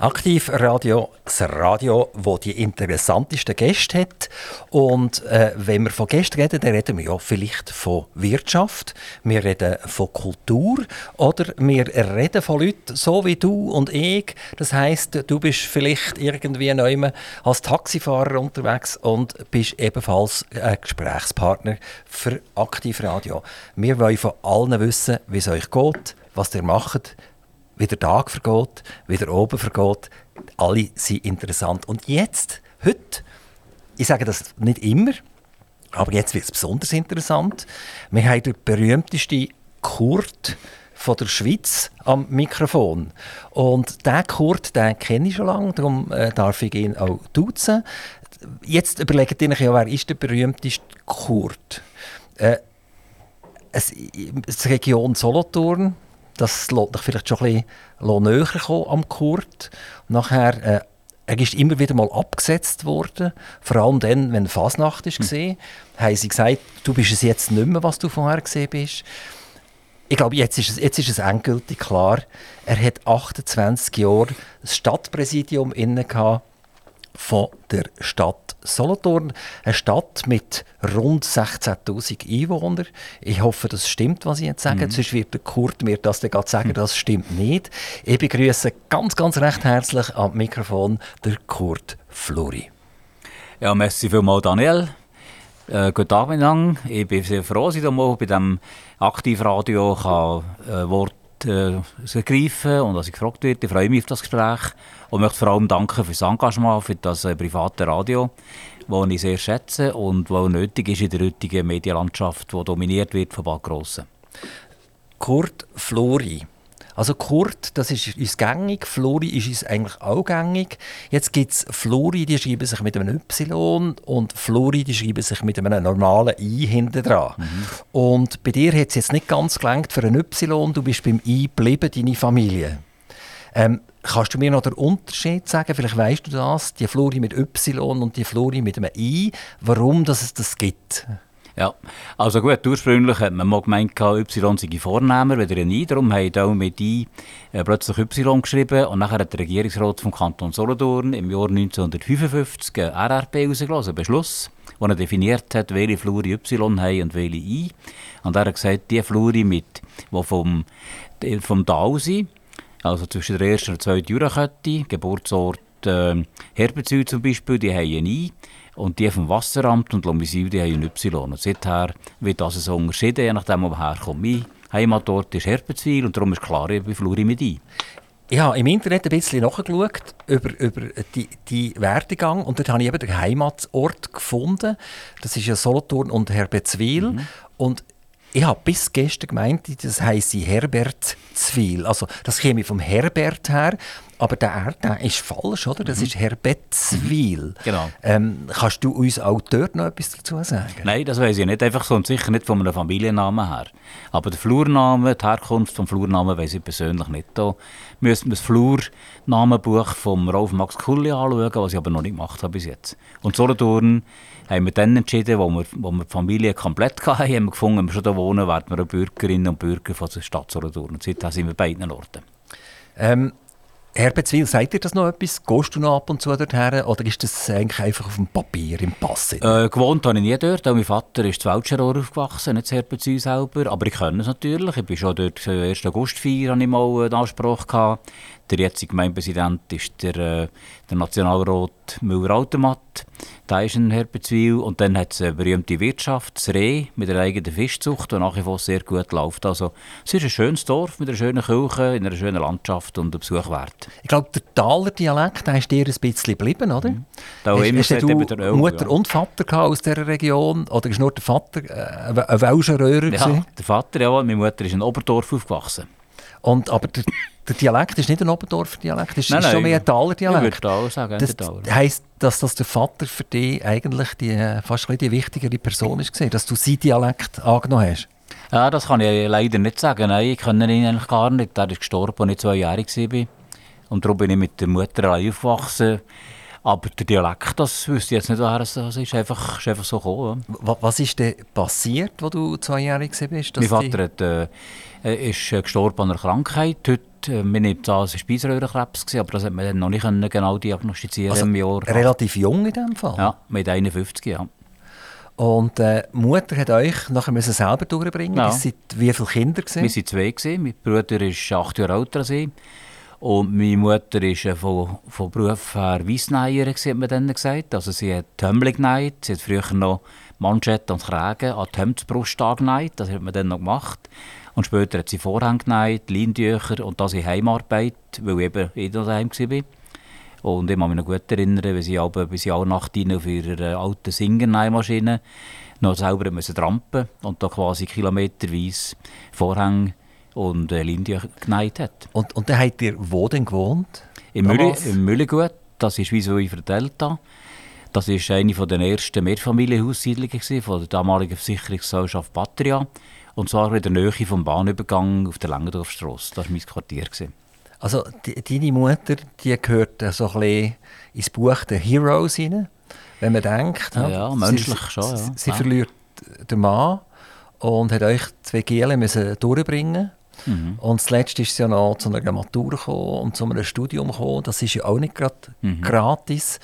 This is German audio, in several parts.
Aktiv Radio, das Radio, wo die interessantesten Gäste hat. Und äh, wenn wir von Gästen reden, dann reden wir ja vielleicht von Wirtschaft, wir reden von Kultur oder wir reden von Leuten so wie du und ich. Das heißt, du bist vielleicht irgendwie neu als Taxifahrer unterwegs und bist ebenfalls ein Gesprächspartner für Aktiv Radio. Wir wollen von allen wissen, wie es euch geht, was ihr macht, wie der Tag vergeht, wie der oben vergeht. Alle sind interessant. Und jetzt, heute, ich sage das nicht immer, aber jetzt wird es besonders interessant. Wir haben den berühmtesten Kurt von der Schweiz am Mikrofon. Und der Kurt, den kenne ich schon lange, darum äh, darf ich ihn auch duzen. Jetzt überlegt ihr euch ja, wer ist der berühmteste Kurt? Äh, es, die Region Solothurn, das lässt dich vielleicht schon ein bisschen näher kommen am Kurt. Nachher, äh, er ist immer wieder mal abgesetzt worden, vor allem dann, wenn Fasnacht war. Hm. Haben sie gesagt, du bist es jetzt nicht mehr, was du vorher gesehen bist. Ich glaube, jetzt ist, es, jetzt ist es endgültig klar. Er hat 28 Jahre das Stadtpräsidium inne von der Stadt Solothurn. Eine Stadt mit rund 16.000 Einwohnern. Ich hoffe, das stimmt, was ich jetzt sage. Mhm. Sonst wird der Kurt mir das dann sagen, das stimmt nicht. Ich begrüße ganz, ganz recht herzlich am Mikrofon der Kurt Fluri. Ja, merci vielmals, Daniel. Äh, guten Abend. Ich bin sehr froh, dass ich mal bei diesem Aktivradio kann, äh, Wort äh, ergreifen und dass ich gefragt werde. Ich freue mich auf das Gespräch und möchte vor allem danken für das Engagement, für das äh, private Radio, das ich sehr schätze und das nötig ist in der heutigen Medienlandschaft, die dominiert wird von Bad Grossen. Kurt Flori. Also Kurt, das ist uns gängig, Flori ist uns eigentlich auch gängig. Jetzt gibt es Flori, die schreiben sich mit einem Y und Flori, die schreiben sich mit einem normalen I hinten dran. Mhm. Und bei dir hat es jetzt nicht ganz gelangt für ein Y, du bist beim I geblieben, deine Familie. Ähm, kannst du mir noch den Unterschied sagen? Vielleicht weißt du das, die Flori mit Y und die Flori mit einem I, warum dass es das gibt? Ja, also gut, ursprünglich hat man mal gemeint, Y sei vornehmer, wieder ein I, darum haben auch mit I äh, plötzlich Y geschrieben und nachher hat der Regierungsrat vom Kanton Solothurn im Jahr 1955 ein RRP herausgelassen, einen Beschluss, wo er definiert hat, welche Fluri Y haben und welche I. Und er hat gesagt, die Fluri, mit, die vom, vom Tal sind, also zwischen der ersten und zweiten Jurakette, Geburtsort äh, Herbezüge zum Beispiel, die haben ein I. Und die vom Wasseramt und Lomizil, die haben ein Y. Und seither wird das so unterschieden, je nachdem, wo man herkommt. Mein Heimatort ist Herbezwil und darum ist klar, ich bin mit I. Ich habe im Internet ein bisschen nachgeschaut über, über die, die Werdegang und dort habe ich eben den Heimatort gefunden. Das ist ja Solothurn und Herbezwil. Mhm. Und ich habe bis gestern gemeint, das heisst Herbert Zwil. Also das käme vom Herbert her. Aber der R der ist falsch, oder? Das mhm. ist Herbetzwil. Mhm. Genau. Ähm, kannst du uns auch dort noch etwas dazu sagen? Nein, das weiß ich nicht. Einfach so und sicher nicht von einem Familiennamen her. Aber der Flurname, die Herkunft des Flurnamen weiß ich persönlich nicht. Da müssen wir das Flurnamenbuch von Rolf Max Kulli anschauen, was ich aber noch nicht gemacht habe bis jetzt. Und Solothurn haben wir dann entschieden, wo wir, wo wir die Familie komplett hatten, haben wir gefunden, wenn wir schon hier wohnen, werden wir Bürgerinnen und Bürger von der Stadt Solothurn. Und seitdem sind wir beiden Orten. Ähm, Herbezwil, sagt dir das noch etwas? Gehst du noch ab und zu dorthin oder ist das eigentlich einfach auf dem Papier, im Pass? Äh, gewohnt habe ich nie dort. Mein Vater ist zu Weltschenrohr aufgewachsen, nicht in Herbezwil selber. Aber ich kenne es natürlich. Ich bin schon dort, 1. August 4 hatte ich mal einen Anspruch. Gehabt. Der jetzige Gemeinpräsident ist der, äh, der Nationalrat Müller-Automat. Da ist ein Herbezwil. Und dann hat es eine berühmte Wirtschaft, das Reh, mit einer eigenen Fischzucht, die nach wie vor sehr gut läuft. Also, es ist ein schönes Dorf mit einer schönen Kirche, in einer schönen Landschaft und ein Besuch wert. Ich glaube, der Taler Dialekt der ist dir ein bisschen geblieben, oder? Mhm. Da hast, immer hast du der Mutter ja. und Vater aus dieser Region? Oder ist nur der Vater äh, ein Welscher Röhrer? Ja, der Vater, ja. Meine Mutter ist in Oberdorf aufgewachsen. Und, aber der, der Dialekt ist nicht ein Oberdorfer Dialekt, das ist, nein, ist schon mehr ein Taler Dialekt. Ich würde sagen, das heisst, dass das der Vater für dich eigentlich die, fast ein die wichtigere Person ist, dass du seinen Dialekt angenommen hast? Ja, das kann ich leider nicht sagen. Nein, ich kenne ihn eigentlich gar nicht. Er ist gestorben, als ich zwei Jahre war. Und darum bin ich mit der Mutter aufgewachsen. Aber der Dialekt, das wüsste ich jetzt nicht, woher es ist. Einfach, ist einfach so gekommen. Was ist denn passiert, als du zweijährig warst? Mein Vater hat, äh, ist äh, gestorben an einer Krankheit. Heute, äh, man nimmt an, es war Speiseröhrenkrebs, aber das hat man dann noch nicht genau diagnostizieren also im Jahr. relativ jung in dem Fall? Ja, mit 51, ja. Und äh, die Mutter hat euch nachher müssen selber durchbringen. Ja. Ihr wie viele Kinder? Gewesen? Wir waren zwei. Gewesen. Mein Bruder ist acht Jahre älter als ich. Und meine Mutter war von, von Beruf her Weissneier, hat man dann gesagt. Also sie hat Tömmel genäht. Sie hat früher noch Manschetten und Kragen an die Hemdsbrust angenäht. Das hat man dann noch gemacht. Und später hat sie Vorhänge genäht, Leintücher und das in Heimarbeit, weil ich eben eh daheim war. Und ich kann mich noch gut erinnern, wie sie aber bis alle Nacht rein auf ihrer alten Singer-Nähmaschine noch selber müssen trampen und da quasi kilometerweise Vorhänge und äh, Linien genäht hat. Und, und dann habt ihr wo denn gewohnt? Im, Mülli, im Mülligut, das ist wie so in Delta. Das war eine der ersten Mehrfamilienhaussiedlungen von der damaligen Versicherungsgesellschaft Patria. Und zwar in der Nähe vom Bahnübergang auf der Langendorfstrasse. Das war mein Quartier. Also die, deine Mutter, die gehört so ein bisschen ins Buch der Heroes rein, wenn man denkt. Ja, ja menschlich sie, schon. Ja. Sie, sie ja. verliert den Mann und hat euch zwei Gele müssen durchbringen mhm. und zuletzt ist sie ja noch zu einer Matur gekommen und zu einem Studium gekommen. Das ist ja auch nicht gerade mhm. gratis.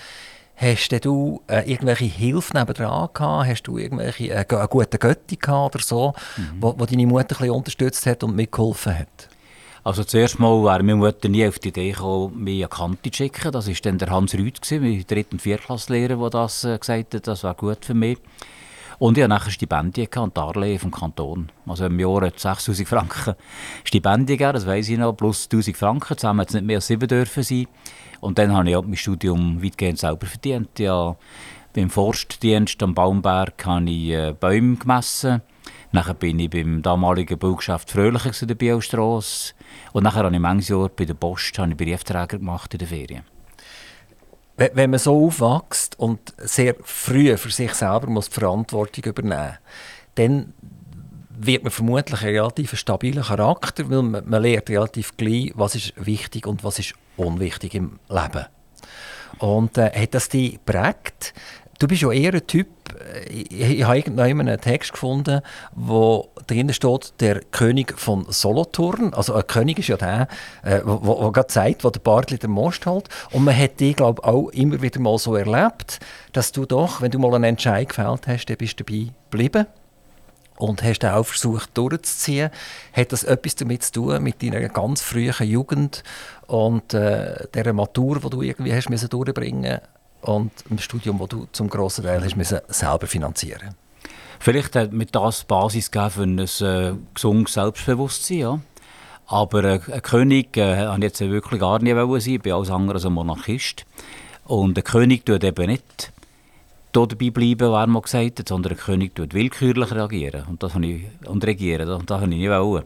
Hast du äh, irgendwelche Hilfe nebenan gehabt? Hast du irgendwelche äh, eine gute Götti gehabt oder so, mhm. wo, wo deine Mutter ein bisschen unterstützt hat und mitgeholfen hat? Also zuerst mal wäre meine Mutter nie auf die Idee gekommen, mich an Kante zu schicken. Das war dann der Hans Rüth, mein Dritt- und Viertklasslehrer, der das äh, gesagt hat, das wäre gut für mich. Und ich hatte nachher Stipendien und Darlehen vom Kanton. Also im Jahr hat 6000 Franken Stipendien gegeben, das weiss ich noch, plus 1000 Franken. Zusammen hat es nicht mehr als sieben dürfen sein. Und dann habe ich auch mein Studium weitgehend selber verdient. Ja, beim Forstdienst am Baumberg habe ich äh, Bäume gemessen. Nachher bin ich beim damaligen Baugeschäft Fröhlicher in der Bielstrasse. Und nachher habe ich manches Jahr bei der Post Briefträger gemacht in den Ferien. Wenn man so aufwächst und sehr früh für sich selber muss die Verantwortung übernehmen muss, dann wird man vermutlich einen relativ stabilen Charakter, weil man, man lernt relativ gleich, was ist wichtig und was ist unwichtig im Leben. Und äh, hat das dich geprägt? Du bist ja eher ein Typ, äh, ich, ich habe einen Text gefunden, wo drin steht, der König von Solothurn. Also ein König ist ja der, wo gerade sagt, wo der Bartli den Most hält. Und man hat dich, glaube ich, auch immer wieder mal so erlebt, dass du doch, wenn du mal einen Entscheid gefällt hast, dann bist du dabei geblieben und hast du auch versucht durchzuziehen. Hat das etwas damit zu tun, mit deiner ganz frühen Jugend und äh, der Matur, die du irgendwie hast durchbringen und im Studium, das du zum grossen Teil hast müssen selber finanzieren Vielleicht hat mir das Basis gegeben für ein äh, gesundes Selbstbewusstsein, ja. Aber äh, ein König äh, wollte jetzt wirklich gar nicht sein. Ich bin alles andere als ein Monarchist. Und ein König tut eben nicht dabei bleiben, wer mal gesagt hat, sondern ein König tut willkürlich reagieren und, das ich, und regieren. Und das habe ich nicht wollen.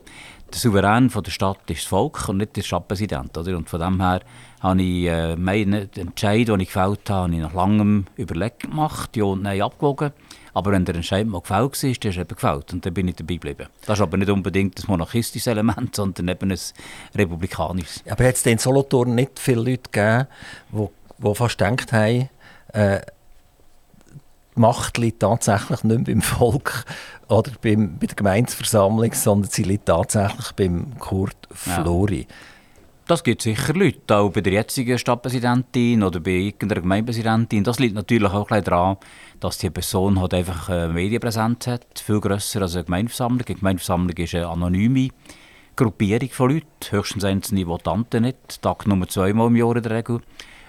Der Souverän von der Stadt ist das Volk und nicht der Stadtpräsident. Oder? Und von dem her habe ich äh, meinen Entscheid, den ich gefällt habe, habe ich nach langem Überlegen gemacht, ja und nein abgewogen. Aber wenn der Entscheid mal gefällt war, dann ist er gefällt und dann bin ich dabei geblieben. Das ist aber nicht unbedingt ein monarchistisches Element, sondern eben ein republikanisches. Aber hat es in Solothurn nicht viele Leute gegeben, die, die fast gedacht haben, äh, Macht liegt tatsächlich nicht mehr beim Volk oder beim, bei der Gemeindeversammlung, sondern sie liegt tatsächlich beim Kurt Flori. Ja. Das gibt sicher Leute, auch bei der jetzigen Stadtpräsidentin oder bei irgendeiner Gemeindepräsidentin. Das liegt natürlich auch daran, dass die Person halt einfach eine Medienpräsenz hat, viel grösser als eine Gemeindeversammlung. Eine Gemeindeversammlung ist eine anonyme Gruppierung von Leuten, höchstens einzelne Votanten nicht, Tag Nummer zweimal im Jahr in der Regel.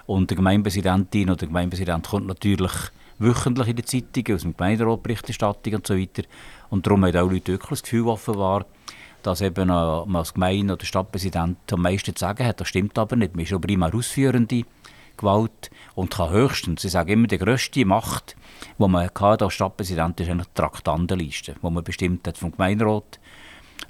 Und die Gemeindepräsidentin oder der Gemeindepräsident kommt natürlich wöchentlich in den Zeitungen, aus dem Gemeinderat Berichterstattung und so weiter. Und darum haben auch Leute wirklich das Gefühl offenbar, dass eben als Gemeinde- oder Stadtpräsident am meisten zu sagen hat. Das stimmt aber nicht. Man ist schon primär ausführende Gewalt und kann höchstens, ich sage immer, die grösste Macht, die man als Stadtpräsident ist eigentlich die Traktandenliste, die man bestimmt hat vom Gemeinderat.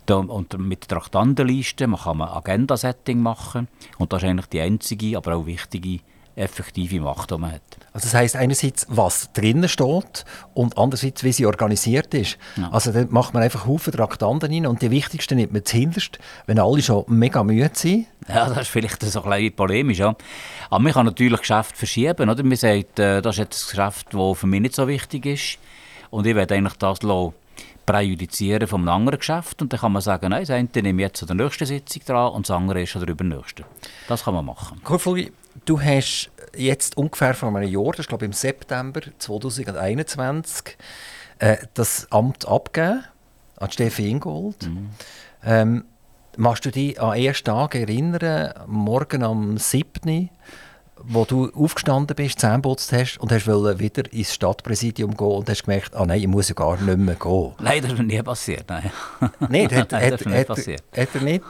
Und mit der Traktandenliste man kann man Agenda-Setting machen und das ist eigentlich die einzige, aber auch wichtige effektive Macht, die man hat. Also das heisst einerseits, was drinnen steht und andererseits, wie sie organisiert ist. Ja. Also dann macht man einfach Haufen Traktanten rein und die wichtigsten nimmt man zuhinterst, wenn alle schon mega müde sind. Ja, das ist vielleicht so ein bisschen polemisch, ja. Aber man kann natürlich Geschäft verschieben, oder? Man sagt, äh, das ist jetzt ein Geschäft, das für mich nicht so wichtig ist und ich werde eigentlich das präjudizieren einem anderen Geschäft und dann kann man sagen, nein, das eine nehme ich jetzt an der nächsten Sitzung dran und das andere ist an der übernächsten. Das kann man machen. Kurfuli, du hast jetzt ungefähr vor einem Jahr, das ist glaube ich im September 2021, äh, das Amt abgegeben an Steffi Ingold. Mhm. Ähm, machst du dich an den ersten Tag erinnern, morgen am 7., wo du aufgestanden bist, Zähne putzt hast und hast wieder ins Stadtpräsidium gehen und hast gemerkt, ah nein, ich muss ja gar nicht mehr gehen. Nein, das ist nie passiert. Nein, nein das hat, hat, nicht hat, passiert. hat er nicht.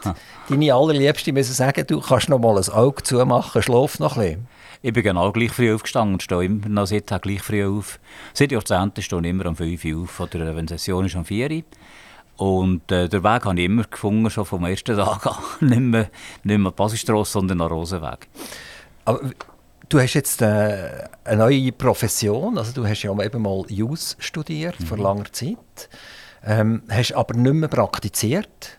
Deine allerliebste müssen sagen, du kannst noch mal ein Auge zumachen, schlaf noch ein bisschen. Ich bin genau gleich früh aufgestanden und stehe immer noch seitdem gleich früh auf. Seit Jahrzehnten stehe ich immer um 5 Uhr auf oder wenn Session ist um 4 Uhr. Und äh, den Weg habe ich immer gefunden, schon vom ersten Tag an. nicht mehr, nicht mehr Basisstrasse, sondern nach Rosenweg. Aber du hast jetzt äh, eine neue Profession, also du hast ja eben mal Jus studiert mhm. vor langer Zeit, ähm, hast aber nicht mehr praktiziert.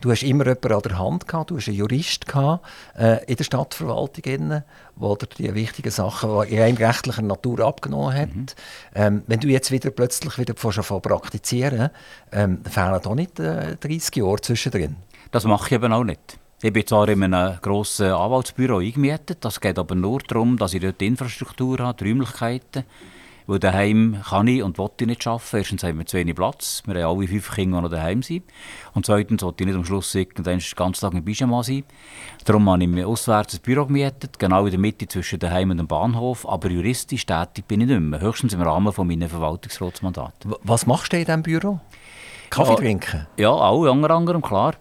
Du hast immer jemanden an der Hand gehabt, du hast einen Jurist gehabt, äh, in der Stadtverwaltung, der dir die wichtigen Sachen in rechtlicher Natur abgenommen hat. Mhm. Ähm, wenn du jetzt wieder plötzlich wieder von praktizieren, ähm, fehlen da nicht äh, 30 Jahre zwischendrin? Das mache ich eben auch nicht. Ich bin zwar in einem grossen Anwaltsbüro eingemietet, das geht aber nur darum, dass ich dort die Infrastruktur habe, die Räumlichkeiten. Weil daheim kann ich und will ich nicht arbeiten. Erstens haben wir zu wenig Platz. Wir haben alle fünf Kinder, die noch daheim sind. Und zweitens wollte ich nicht am Schluss irgendwann den ganzen Tag im Pyjama sein. Darum habe ich mir auswärts ein Büro gemietet, genau in der Mitte zwischen daheim und dem Bahnhof. Aber juristisch tätig bin ich nicht mehr. Höchstens im Rahmen von meinem Verwaltungsratsmandat. Was machst du in diesem Büro? Kaffee ja, trinken? Ja, auch, unter anderem, klar.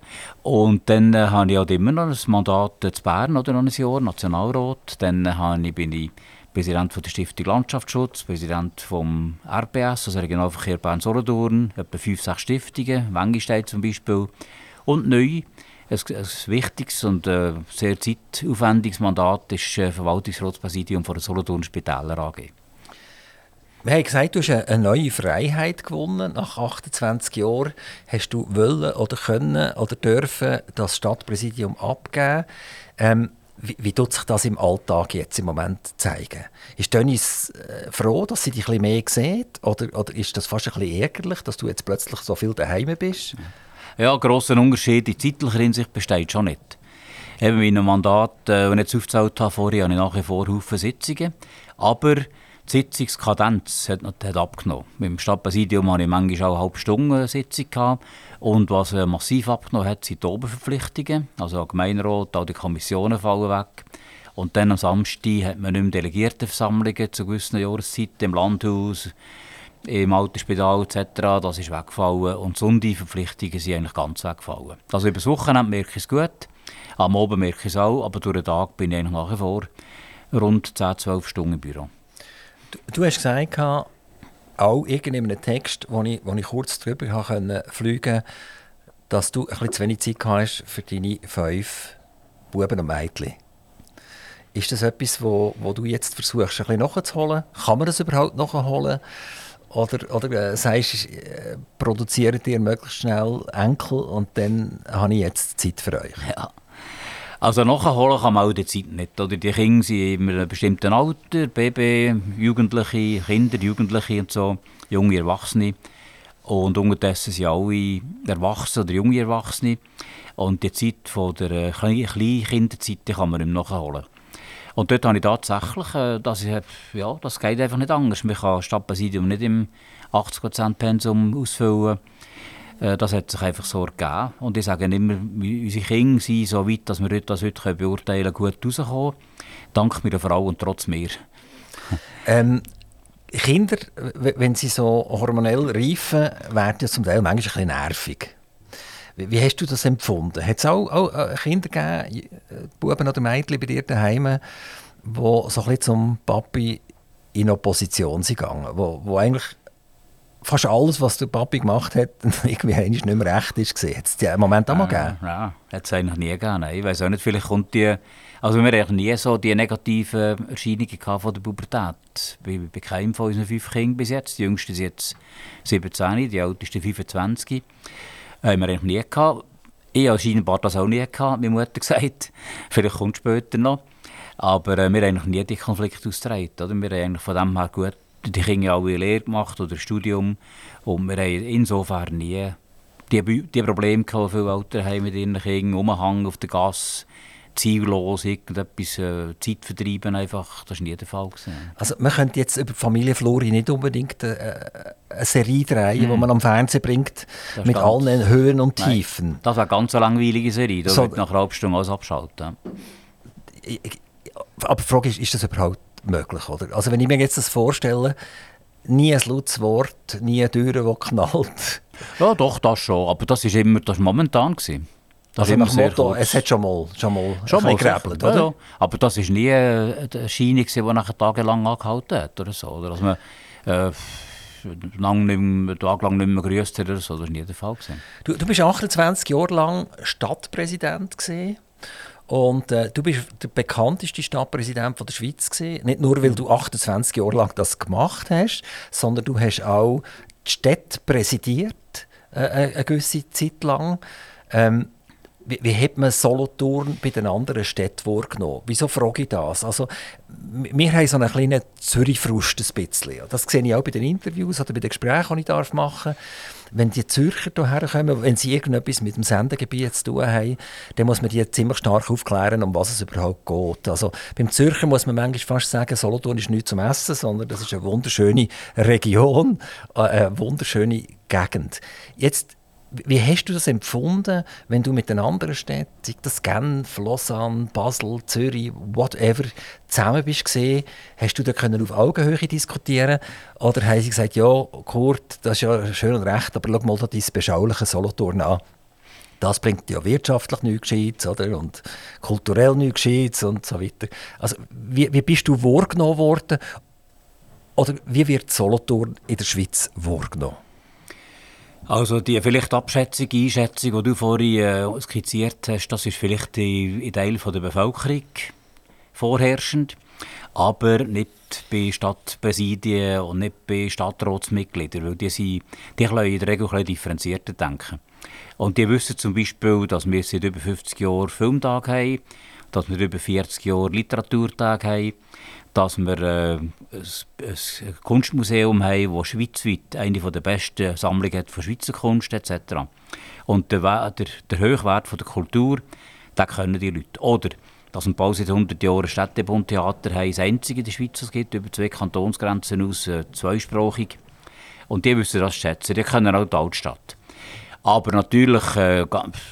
Und dann äh, habe ich halt immer noch ein Mandat in Bern, oder noch ein Jahr, Nationalrat. Dann äh, bin ich Präsident von der Stiftung Landschaftsschutz, Präsident vom RBS, also Regionalverkehr Bern-Solothurn, etwa fünf, sechs Stiftungen, Wengistein zum Beispiel. Und neu, ein, ein wichtiges und äh, sehr zeitaufwendiges Mandat ist äh, Verwaltungsratspräsidium von der Solothurn Spitäler AG. Wir haben gesagt, du hast eine neue Freiheit gewonnen. Nach 28 Jahren hast du wollen oder können oder dürfen das Stadtpräsidium abgeben. Ähm, wie, wie tut sich das im Alltag jetzt im Moment zeigen? Ist Dennis äh, froh, dass sie dich ein bisschen mehr sieht? Oder, oder ist das fast ein bisschen ärgerlich, dass du jetzt plötzlich so viel daheim bist? Ja, ein grosser Unterschied in zeitlicher Hinsicht besteht schon nicht. Eben in einem Mandat, äh, das ich jetzt aufgezählt habe, vorher habe ich nach wie vor Haufen Sitzungen. Aber die Sitzungskadenz hat, hat abgenommen. Dem Stadtpräsidium hatte ich manchmal auch eine halbe Stunde Sitzung. Gehabt. Und was äh, massiv abgenommen hat, sind die Oberverpflichtungen. Also Gemeinderat, auch die Kommissionen fallen weg. Und dann am Samstag hat man nicht mehr Delegiertenversammlungen zu gewissen Jahreszeiten im Landhaus, im Altersspital etc. Das ist weggefallen. Und Sonntagsverpflichtungen sind eigentlich ganz weggefallen. Also über das Wochenende merke ich es gut. Am Abend merke ich es auch, aber durch den Tag bin ich eigentlich nach wie vor rund 10, 12 Stunden im Büro. Du, hast gesagt, auch in einem Text, wo ich, wo ich kurz drüber konnte, fliegen dass du ein bisschen zu wenig Zeit hast für deine fünf Buben und Mädchen. Ist das etwas, wo, wo du jetzt versuchst, ein bisschen nachzuholen? Kann man das überhaupt nachholen? Oder, oder äh, sagst du, äh, produziert ihr möglichst schnell Enkel und dann habe ich jetzt Zeit für euch? Ja. Also nachholen kann man auch die Zeit nicht. Oder die Kinder sind in einem bestimmten Alter, Baby, Jugendliche, Kinder, Jugendliche und so, junge Erwachsene. Und unterdessen sind alle Erwachsene oder junge Erwachsene. Und die Zeit von der äh, Kleinkinderzeit kann man nicht nachholen. Und dort habe ich tatsächlich, äh, dass ich, ja, das geht einfach nicht anders. Man kann Stadtpräsidium nicht im 80% Pensum ausfüllen. Äh, das hat sich einfach so ergeben. Und ich sage immer, unsere Kinder sind so weit, dass wir das heute beurteilen können, gut rauskommen. Dank meiner Frau und trotz mir. Ähm, Kinder, wenn sie so hormonell reifen, werden zum Teil manchmal ein bisschen nervig. Wie hast du das empfunden? Hat es auch, auch äh, Kinder gegeben, äh, Buben oder Mädchen bei dir daheim, die so ein bisschen zum Papi in Opposition sind gegangen, wo, wo eigentlich fast alles, was der Papi gemacht hat, irgendwie nicht mehr recht ist. Hat es einen Moment auch mal gegeben? Ja, hat es eigentlich nie gegeben. Nein. Ich weiß auch nicht, vielleicht kommt die... Also wir hatten nie so die negativen Erscheinungen von der Pubertät. Bei, bei keinem von unseren fünf Kindern bis jetzt. Die jüngste ist jetzt 17, die älteste 25. Äh, haben wir eigentlich nie gehabt. Ich habe scheinbar das auch nie gehabt, meine Mutter gesagt. Vielleicht kommt es später noch. Aber äh, wir haben eigentlich nie die Konflikte ausgetragen. Oder? Wir haben eigentlich von dem her gut die Kinder alle Lehre gemacht oder Studium. Und wir haben insofern nie die, die Probleme gehabt, die viele Eltern haben mit ihren Kindern, Umhang auf der Gasse, ziellos irgendetwas äh, Zeit vertreiben einfach. Das war nie der Fall. Gewesen. Also man könnte jetzt über Familie Flori nicht unbedingt äh, eine Serie drehen, die mm. man am Fernsehen bringt, das mit allen Höhen und Tiefen. Nein, das wäre eine ganz langweilige Serie, da so, würde nach einer halben Stunde alles abschalten. Aber die Frage ist, ist das überhaupt möglich? Oder? Also wenn ich mir jetzt das vorstelle, nie ein lautes Wort, nie eine Tür, die knallt. Ja, doch, das schon. Aber das war immer das momentan. Gewesen. Das also nach Motto, es hat schon mal, schon mal, schon mal gerebelt, oder? Ja, aber das war nie eine Erscheinung, die nachher tagelang angehalten hat. Oder so. Oder dass man äh, lang nicht mehr, tagelang nicht mehr grüßt hat. Oder so. Das war nie der Fall. Du, du bist 28 Jahre lang Stadtpräsident. Gewesen. Und äh, du bist der bekannteste Stadtpräsident von der Schweiz gewesen. Nicht nur, weil du 28 Jahre lang das gemacht hast, sondern du hast auch die Städte präsidiert, äh, äh eine gewisse Zeit lang. Ähm, wie, wie hat man Solothurn bei den anderen Städten wahrgenommen? Wieso frage ich das? Also, wir haben so einen kleinen Zürich-Frust ein bisschen. Das sehe ich auch bei den Interviews oder bei den Gesprächen, die ich machen darf. Wenn die Zürcher hierher kommen, wenn sie irgendetwas mit dem Sendegebiet zu tun haben, dann muss man die ziemlich stark aufklären, um was es überhaupt geht. Also, beim Zürcher muss man manchmal fast sagen, Solothurn ist nicht zum Essen, sondern das ist eine wunderschöne Region, äh, eine wunderschöne Gegend. Jetzt wie hast du das empfunden, wenn du mit den anderen Städten, sei das Genf, Lausanne, Basel, Zürich, whatever, zusammen bist gesehen? Hast du da können auf Augenhöhe diskutieren Oder haben sie gesagt, ja, Kurt, das ist ja schön und recht, aber schau mal da dein beschauliche Solothurn an. Das bringt ja wirtschaftlich nichts oder? Und kulturell nichts und so weiter. Also, wie, wie bist du wahrgenommen worden? Oder wie wird Solothurn in der Schweiz wahrgenommen? Also die vielleicht Abschätzung, Einschätzung, die du vorhin äh, skizziert hast, das ist vielleicht in Teil der Bevölkerung vorherrschend, aber nicht bei Stadtpräsidien und nicht bei Stadtratsmitgliedern, weil die, sind, die können in der Regel ein differenzierter denken. Und die wissen zum Beispiel, dass wir seit über 50 Jahren Filmtag haben, dass wir über 40 Jahre Literaturtag haben, dass wir äh, ein, ein, Kunstmuseum haben, das schweizweit eine der besten Sammlungen hat von Schweizer Kunst etc. Und der, der, der Höchwert von der Kultur, den können die Leute. Oder dass wir bald seit 100 Jahren Städtebundtheater haben, das einzige in der Schweiz, es gibt, über zwei Kantonsgrenzen aus, äh, zweisprachig. Und die wissen das schätzen, die können auch die Altstadt. Aber natürlich äh,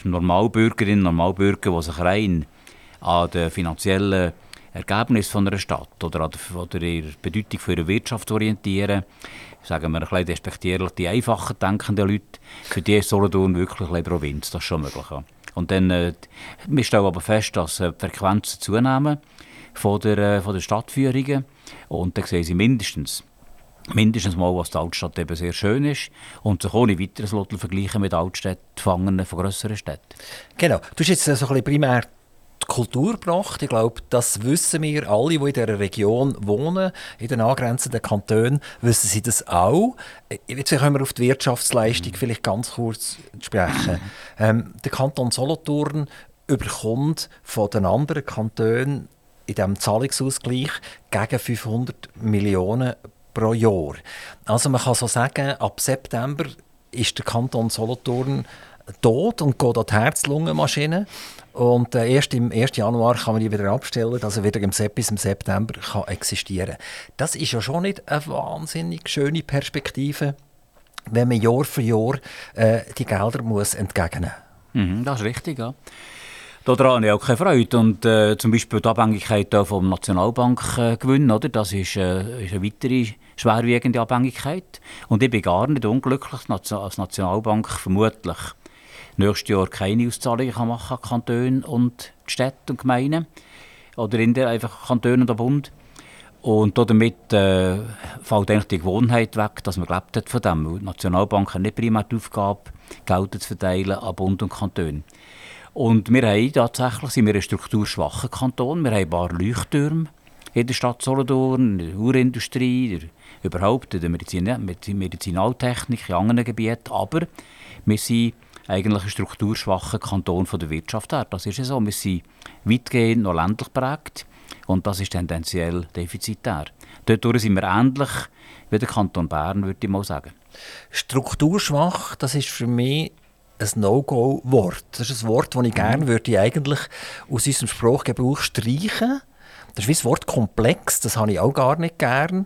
Normalbürgerinnen und Normalbürger, die sich rein an den finanziellen Ergebnis von einer Stadt oder an der, oder ihrer Bedeutung für ihre Wirtschaft orientieren. Sagen wir ein bisschen despektierlich, die einfacher denkenden Leute, für die ist Solothurn wirklich eine Provinz, das ist schon möglich. Und dann, äh, wir stellen aber fest, dass äh, die Frequenzen zunehmen von der, äh, von der Stadtführungen und dann sehen sie mindestens mindestens mal, was die Altstadt eben sehr schön ist und sich ohne weiteres vergleichen mit Altstädten von grösseren Städten. Genau. Du hast jetzt so ein bisschen primär Kultur gebracht. Ich glaube, das wissen wir alle, die in dieser Region wohnen, in den angrenzenden Kantonen, wissen sie das auch. Jetzt können wir auf die Wirtschaftsleistung vielleicht ganz kurz sprechen. Ähm, der Kanton Solothurn überkommt von den anderen Kantonen in diesem Zahlungsausgleich gegen 500 Millionen pro Jahr. Also man kann so sagen, ab September ist der Kanton Solothurn tot und geht an die Herz-Lungen-Maschine. Und äh, erst im 1. Januar kann man die wieder abstellen, dass er wieder im bis im September kann existieren Das ist ja schon nicht eine wahnsinnig schöne Perspektive, wenn man Jahr für Jahr äh, die Gelder muss entgegnen muss. Mhm, das ist richtig, ja. Daran habe ich auch keine Freude. Und, äh, zum Beispiel die Abhängigkeit vom Nationalbankgewinn, äh, oder? das ist, äh, ist eine weitere schwerwiegende Abhängigkeit. Und ich bin gar nicht unglücklich, als Nationalbank vermutlich nächstes Jahr keine Auszahlungen kann machen kann, Kantone und Städte und Gemeinden. Oder in der einfach Kantone und der Bund. Und damit äh, fällt eigentlich die Gewohnheit weg, dass man gelebt hat von dem. Die Nationalbank hat nicht primär die Aufgabe, Geld zu verteilen an Bund und Kanton. Und wir haben tatsächlich, sind wir ein strukturschwacher Kanton. Wir haben ein paar Leuchttürme in der Stadt Solothurn, in der Urindustrie, der, überhaupt in der Medizin, Medizinaltechnik, in anderen Gebieten. Aber wir sind eigentlich ein strukturschwacher Kanton von der Wirtschaft her. Das ist ja so. Wir sind weitgehend noch ländlich prägt. Und das ist tendenziell defizitär. Dort sind wir ähnlich wie der Kanton Bern, würde ich mal sagen. Strukturschwach, das ist für mich ein No-Go-Wort. Das ist ein Wort, das ich gerne mhm. würde eigentlich aus unserem Sprachgebrauch streichen Das ist wie das Wort komplex, das habe ich auch gar nicht gern.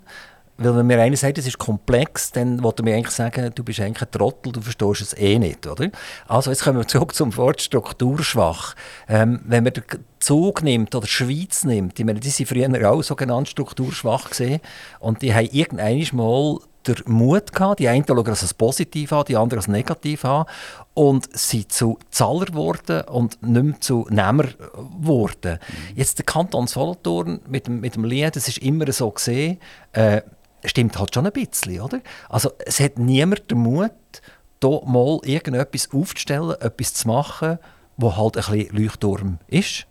Weil wenn mir einer sagt, es ist komplex, dann wollte mir eigentlich sagen, du bist eigentlich ein Trottel, du verstehst es eh nicht, oder? Also jetzt kommen wir zurück zum Wort strukturschwach. Ähm, wenn man den Zug nimmt oder die Schweiz nimmt, ich meine, die sind früher auch sogenannt strukturschwach gesehen und die haben irgendwann mal den Mut gehabt, die einen schauen das als positiv an, die anderen als negativ an und sind zu Zahler geworden und nicht mehr zu Nehmer geworden. Mhm. Jetzt der Kanton Solothurn mit dem, mit dem Lied, das ist immer so gesehen, äh, stimmt halt schon ein bisschen, oder? Also es hat niemand den Mut, hier mal irgendetwas aufzustellen, etwas zu machen, wo halt ein bisschen Leuchtturm ist.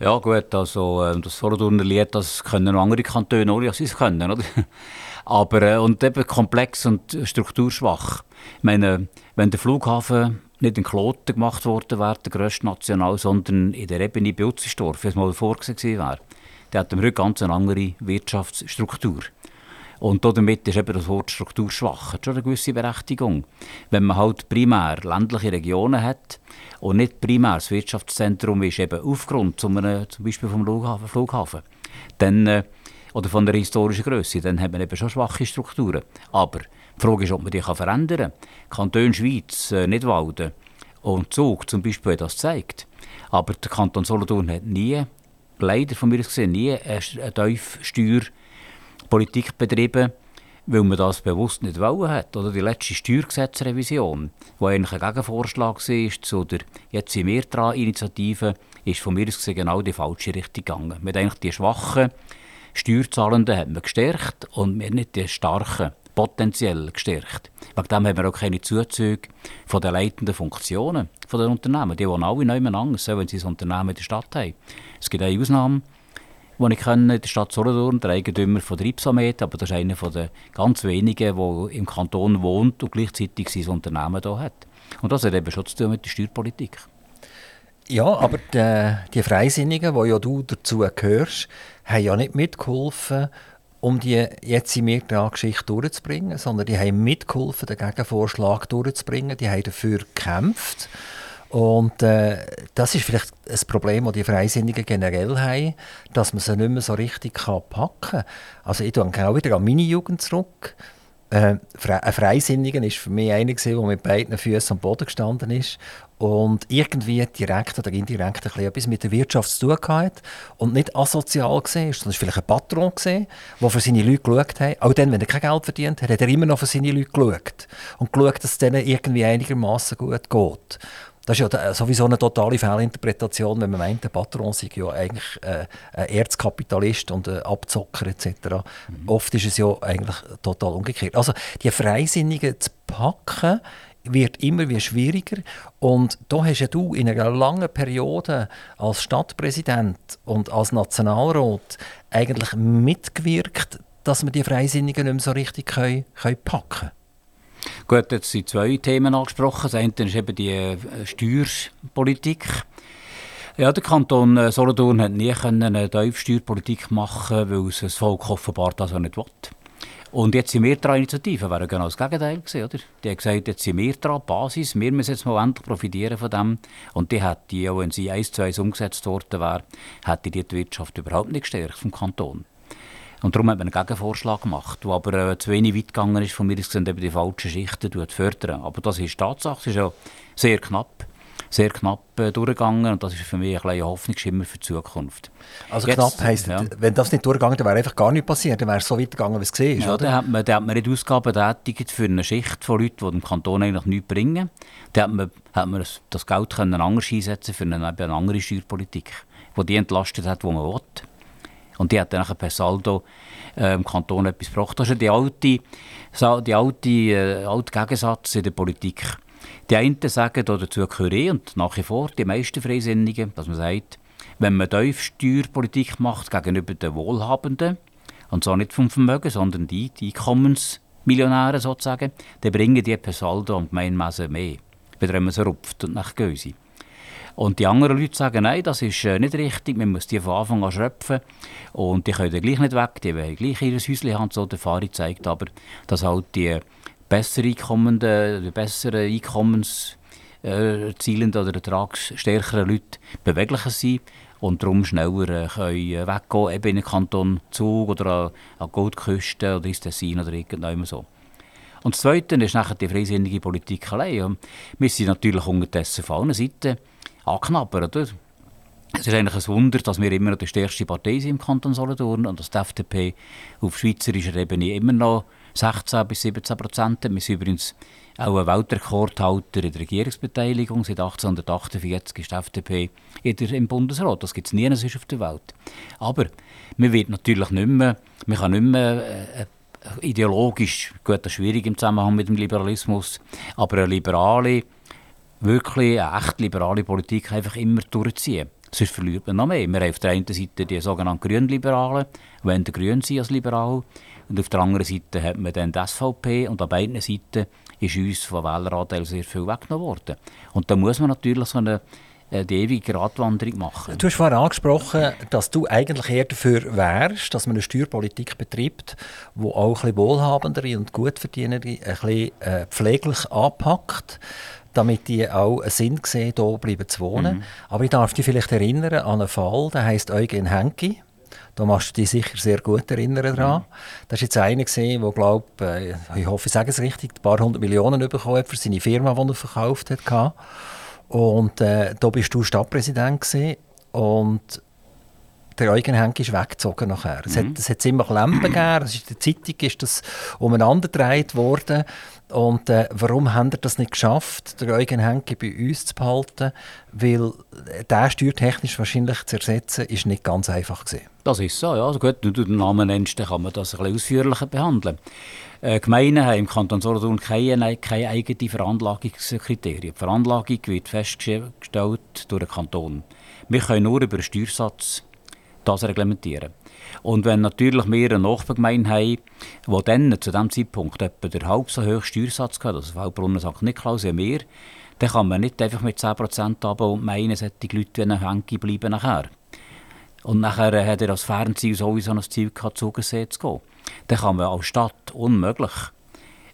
Ja gut, also äh, das Solothurner Lied, das können andere Kantone auch, als sie es können, oder? Aber, äh, und eben komplex und strukturschwach. Ich meine, wenn der Flughafen nicht in Kloten gemacht worden wäre, der grösste National, sondern in der Ebene bei Utzisdorf, wie es mal vorgesehen wäre, dann hätten wir eine ganz andere Wirtschaftsstruktur. Und damit ist eben das Wort Strukturschwach hat schon eine gewisse Berechtigung. Wenn man halt primär ländliche Regionen hat und nicht primär das Wirtschaftszentrum ist, eben aufgrund zum, Beispiel vom Flughafen, Flughafen dann, äh, oder von der historischen Größe, dann hat man eben schon schwache Strukturen. Aber die Frage ist, ob man die verändern kann. Kanton Schweiz, äh, Nidwalden und Zug zum Beispiel das zeigt. Aber der Kanton Solothurn hat nie, leider von mir gesehen, nie eine, eine Tiefsteuer Politik betrieben, weil man das bewusst nicht wollen hat. Oder die letzte Steuergesetzrevision, die eigentlich ein Gegenvorschlag war zu der «Jetzt sind wir dran» Initiative, ist von mir aus gesehen genau die falsche Richtung gegangen. Man hat eigentlich die schwachen Steuerzahlenden hat man gestärkt und wir nicht die starken potenziell gestärkt. Wegen dem haben wir auch keine Zuzüge von den leitenden Funktionen der Unternehmen. Die wollen alle neu anders, wenn sie ein Unternehmen in der Stadt haben. Es gibt eine Ausnahme, die ich kenne, in der Stadt Solothurn, der Eigentümer von der Ipsamet, aber das ist einer der ganz wenigen, der im Kanton wohnt und gleichzeitig sein Unternehmen hier hat. Und das hat eben schon zu tun mit der Steuerpolitik. Ja, aber die, die Freisinnigen, wo ja du dazu gehörst, haben ja nicht mitgeholfen, um die mir Geschichte durchzubringen, sondern die haben mitgeholfen, den Gegenvorschlag durchzubringen. Die haben dafür gekämpft. Und äh, das ist vielleicht ein Problem, das die Freisinnigen generell haben, dass man sie nicht mehr so richtig packen kann. Also ich denke auch wieder an meine Jugend zurück. Äh, ein Freisinniger war für mich einer, der mit beiden Füßen am Boden gestanden ist und irgendwie direkt oder indirekt ein etwas mit der Wirtschaft zu tun hatte und nicht asozial war, sondern vielleicht ein Patron, der für seine Leute geschaut hat. Auch dann, wenn er kein Geld verdient hat, hat er immer noch für seine Leute geschaut und geschaut, dass es denen irgendwie einigermaßen gut geht. Das ist ja sowieso eine totale Fehlinterpretation, wenn man meint, der Patron sei ja eigentlich äh, ein Erzkapitalist und ein Abzocker etc. Mhm. Oft ist es ja eigentlich total umgekehrt. Also die Freisinnigen zu packen, wird immer wie schwieriger. Und da hast ja du in einer langen Periode als Stadtpräsident und als Nationalrat eigentlich mitgewirkt, dass wir die Freisinnigen nicht mehr so richtig können, können packen können. Gut, jetzt sind zwei Themen angesprochen. Das eine ist eben die äh, Steuerpolitik. Ja, der Kanton äh, Solothurn hat nie eine Tiefsteuerpolitik machen weil es das Volk offenbar das auch nicht will. Und jetzt sind wir dran, Initiativen wäre genau das Gegenteil gewesen, oder? Die haben gesagt, jetzt sind wir dran, Basis, wir müssen jetzt mal endlich profitieren von dem. Und die hätte, auch wenn sie eins zu eins umgesetzt worden wäre, hätte die, die Wirtschaft überhaupt nicht gestärkt vom Kanton. Und darum hat man einen Gegenvorschlag gemacht, der aber äh, zu wenig weit gegangen ist, von mir aus eben die falschen Schichten fördern. Aber das ist Tatsache, es ist ja sehr knapp, sehr knapp äh, durchgegangen und das ist für mich ein, ein Hoffnungsschimmer für die Zukunft. Also Jetzt, knapp heisst, ja. wenn das nicht durchgegangen wäre einfach gar nichts passiert, dann wäre es so weit gegangen, wie es gesehen ist, ja, oder? Dann hat man, dann hat man nicht Ausgaben tätigt für eine Schicht von Leuten, die dem Kanton eigentlich nichts bringen. Dann hat man, hat man das Geld können anders einsetzen für eine, eine andere Steuerpolitik, die die entlastet hat, die man will. Und die hat dann per Saldo äh, im Kanton etwas gebracht. Das ist die alte, die alte, äh, alte Gegensatz in der Politik. Die einen sagen, dazu gehöre und nach wie vor die meisten Freisinnigen, dass man sagt, wenn man Steuerpolitik macht gegenüber den Wohlhabenden, und zwar nicht vom Vermögen, sondern die, die Einkommensmillionäre sozusagen, dann bringen die per Saldo und Gemeinmasse mehr, wenn man sie rupft und nach Gösi. Und die anderen Leute sagen, nein, das ist äh, nicht richtig, man muss die von Anfang an schröpfen und die können gleich nicht weg, die wollen gleich ihr Häuschen haben, so die Erfahrung zeigt aber, dass halt die besser einkommenden, die besseren Einkommens äh, erzielenden oder ertragsstärkeren Leute beweglicher sind und darum schneller äh, können äh, weggehen eben in den Kanton Zug oder an, Goldküste oder ins Tessin oder irgendjemand so. Und das Zweite ist nachher die freisinnige Politik allein. Wir sind natürlich unterdessen auf allen Seiten anknabbern. Oder? Es ist eigentlich ein Wunder, dass wir immer noch die stärkste Partei sind im Kanton Solothurn und dass die FDP auf schweizerischer Ebene immer noch 16 bis 17 Prozent hat. Wir sind übrigens auch ein Weltrekordhalter in der Regierungsbeteiligung. Seit 1848 ist die FDP im Bundesrat. Das gibt es nie auf der Welt. Aber man wird natürlich nicht mehr, man kann nicht mehr äh, ideologisch, gut, das ist schwierig im Zusammenhang mit dem Liberalismus, aber eine liberale, wirklich eine echt liberale Politik einfach immer durchziehen. Sonst verliert man noch mehr. Wir haben auf der einen Seite die sogenannten Grünliberalen, die wollen grün sein als liberal. Und auf der anderen Seite hat man dann die SVP und an beiden Seiten ist uns von Wähleranteil sehr viel weggenommen worden. Und da muss man natürlich so eine äh, die ewige Radwanderung machen. Du hast vorhin angesprochen, dass du eigentlich eher dafür wärst, dass man eine Steuerpolitik betreibt, die auch ein bisschen wohlhabendere und Gutverdiener ein bisschen äh, pfleglich anpackt damit die auch einen Sinn sehen, hier bleiben zu wohnen. Mhm. Aber ich darf dich vielleicht erinnern an einen Fall, der heisst Eugen Henke. Da machst du dich sicher sehr gut erinnern daran. Mhm. Das war jetzt einer, der, glaube äh, ich hoffe, ich sage es richtig, ein paar hundert Millionen bekommen hat für seine Firma, die er verkauft hat. Und äh, da bist du Stadtpräsident gewesen. und der Eugen Henke ist weggezogen nachher. Es, mhm. hat, es hat ziemlich Lampen gegeben, in der Zeitung ist das umeinander gedreht worden. Und äh, warum haben wir das nicht geschafft, den Eugen Henke bei uns zu behalten? Weil äh, der steuertechnisch wahrscheinlich zu ersetzen, ist nicht ganz einfach gewesen. Das ist so, ja. Also gut, wenn du den Namen nennst, dann kann man das ein bisschen ausführlicher behandeln. Äh, Gemeinden haben im Kanton Solothurn keine, keine eigenen Veranlagungskriterien. Die Veranlagung wird festgestellt durch den Kanton. Wir können nur über den Steuersatz das reglementieren. Und wenn natürlich wir eine Nachbargemeinde haben, die dann zu diesem Zeitpunkt etwa der halb so hohen Steuersatz hat, also Waldbrunnen sagt Niklaus ja mehr, dann kann man nicht einfach mit 10% runter und meinen, solche Leute ein Henke bleiben nachher. Und nachher hat er als Fernziel sowieso ein Ziel gehabt, Zugesee zu gehen. Dann kann man als Stadt unmöglich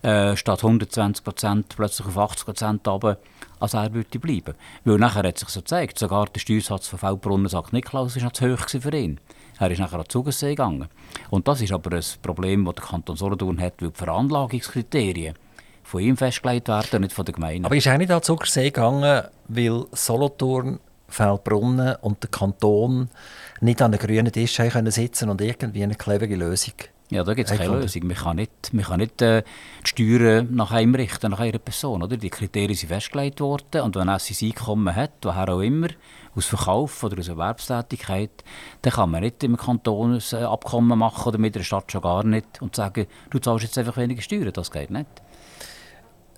äh, statt 120% plötzlich auf 80% runter als er würde bleiben. Weil nachher hat sich so gezeigt, sogar der Steuersatz von Feldbrunnen sagt Niklaus ist noch zu hoch für ihn. Er ist nachher an Zugersee gegangen. Und das ist aber ein Problem, das der Kanton Solothurn hat, weil die Veranlagungskriterien von ihm festgelegt werden, nicht von der Gemeinde. Aber ist er nicht an Zugersee gegangen, weil Solothurn, Feldbrunnen und der Kanton nicht an den grünen Tisch können sitzen und irgendwie eine clevere Lösung ja, da gibt es keine Lösung. Man kann nicht, man kann nicht äh, die Steuern nach einem richten, nach einer Person. Oder? Die Kriterien sind festgelegt worden und wenn er sein Einkommen hat, woher auch immer, aus Verkauf oder aus Erwerbstätigkeit, dann kann man nicht im Kanton ein Abkommen machen oder mit der Stadt schon gar nicht und sagen, du zahlst jetzt einfach weniger Steuern. Das geht nicht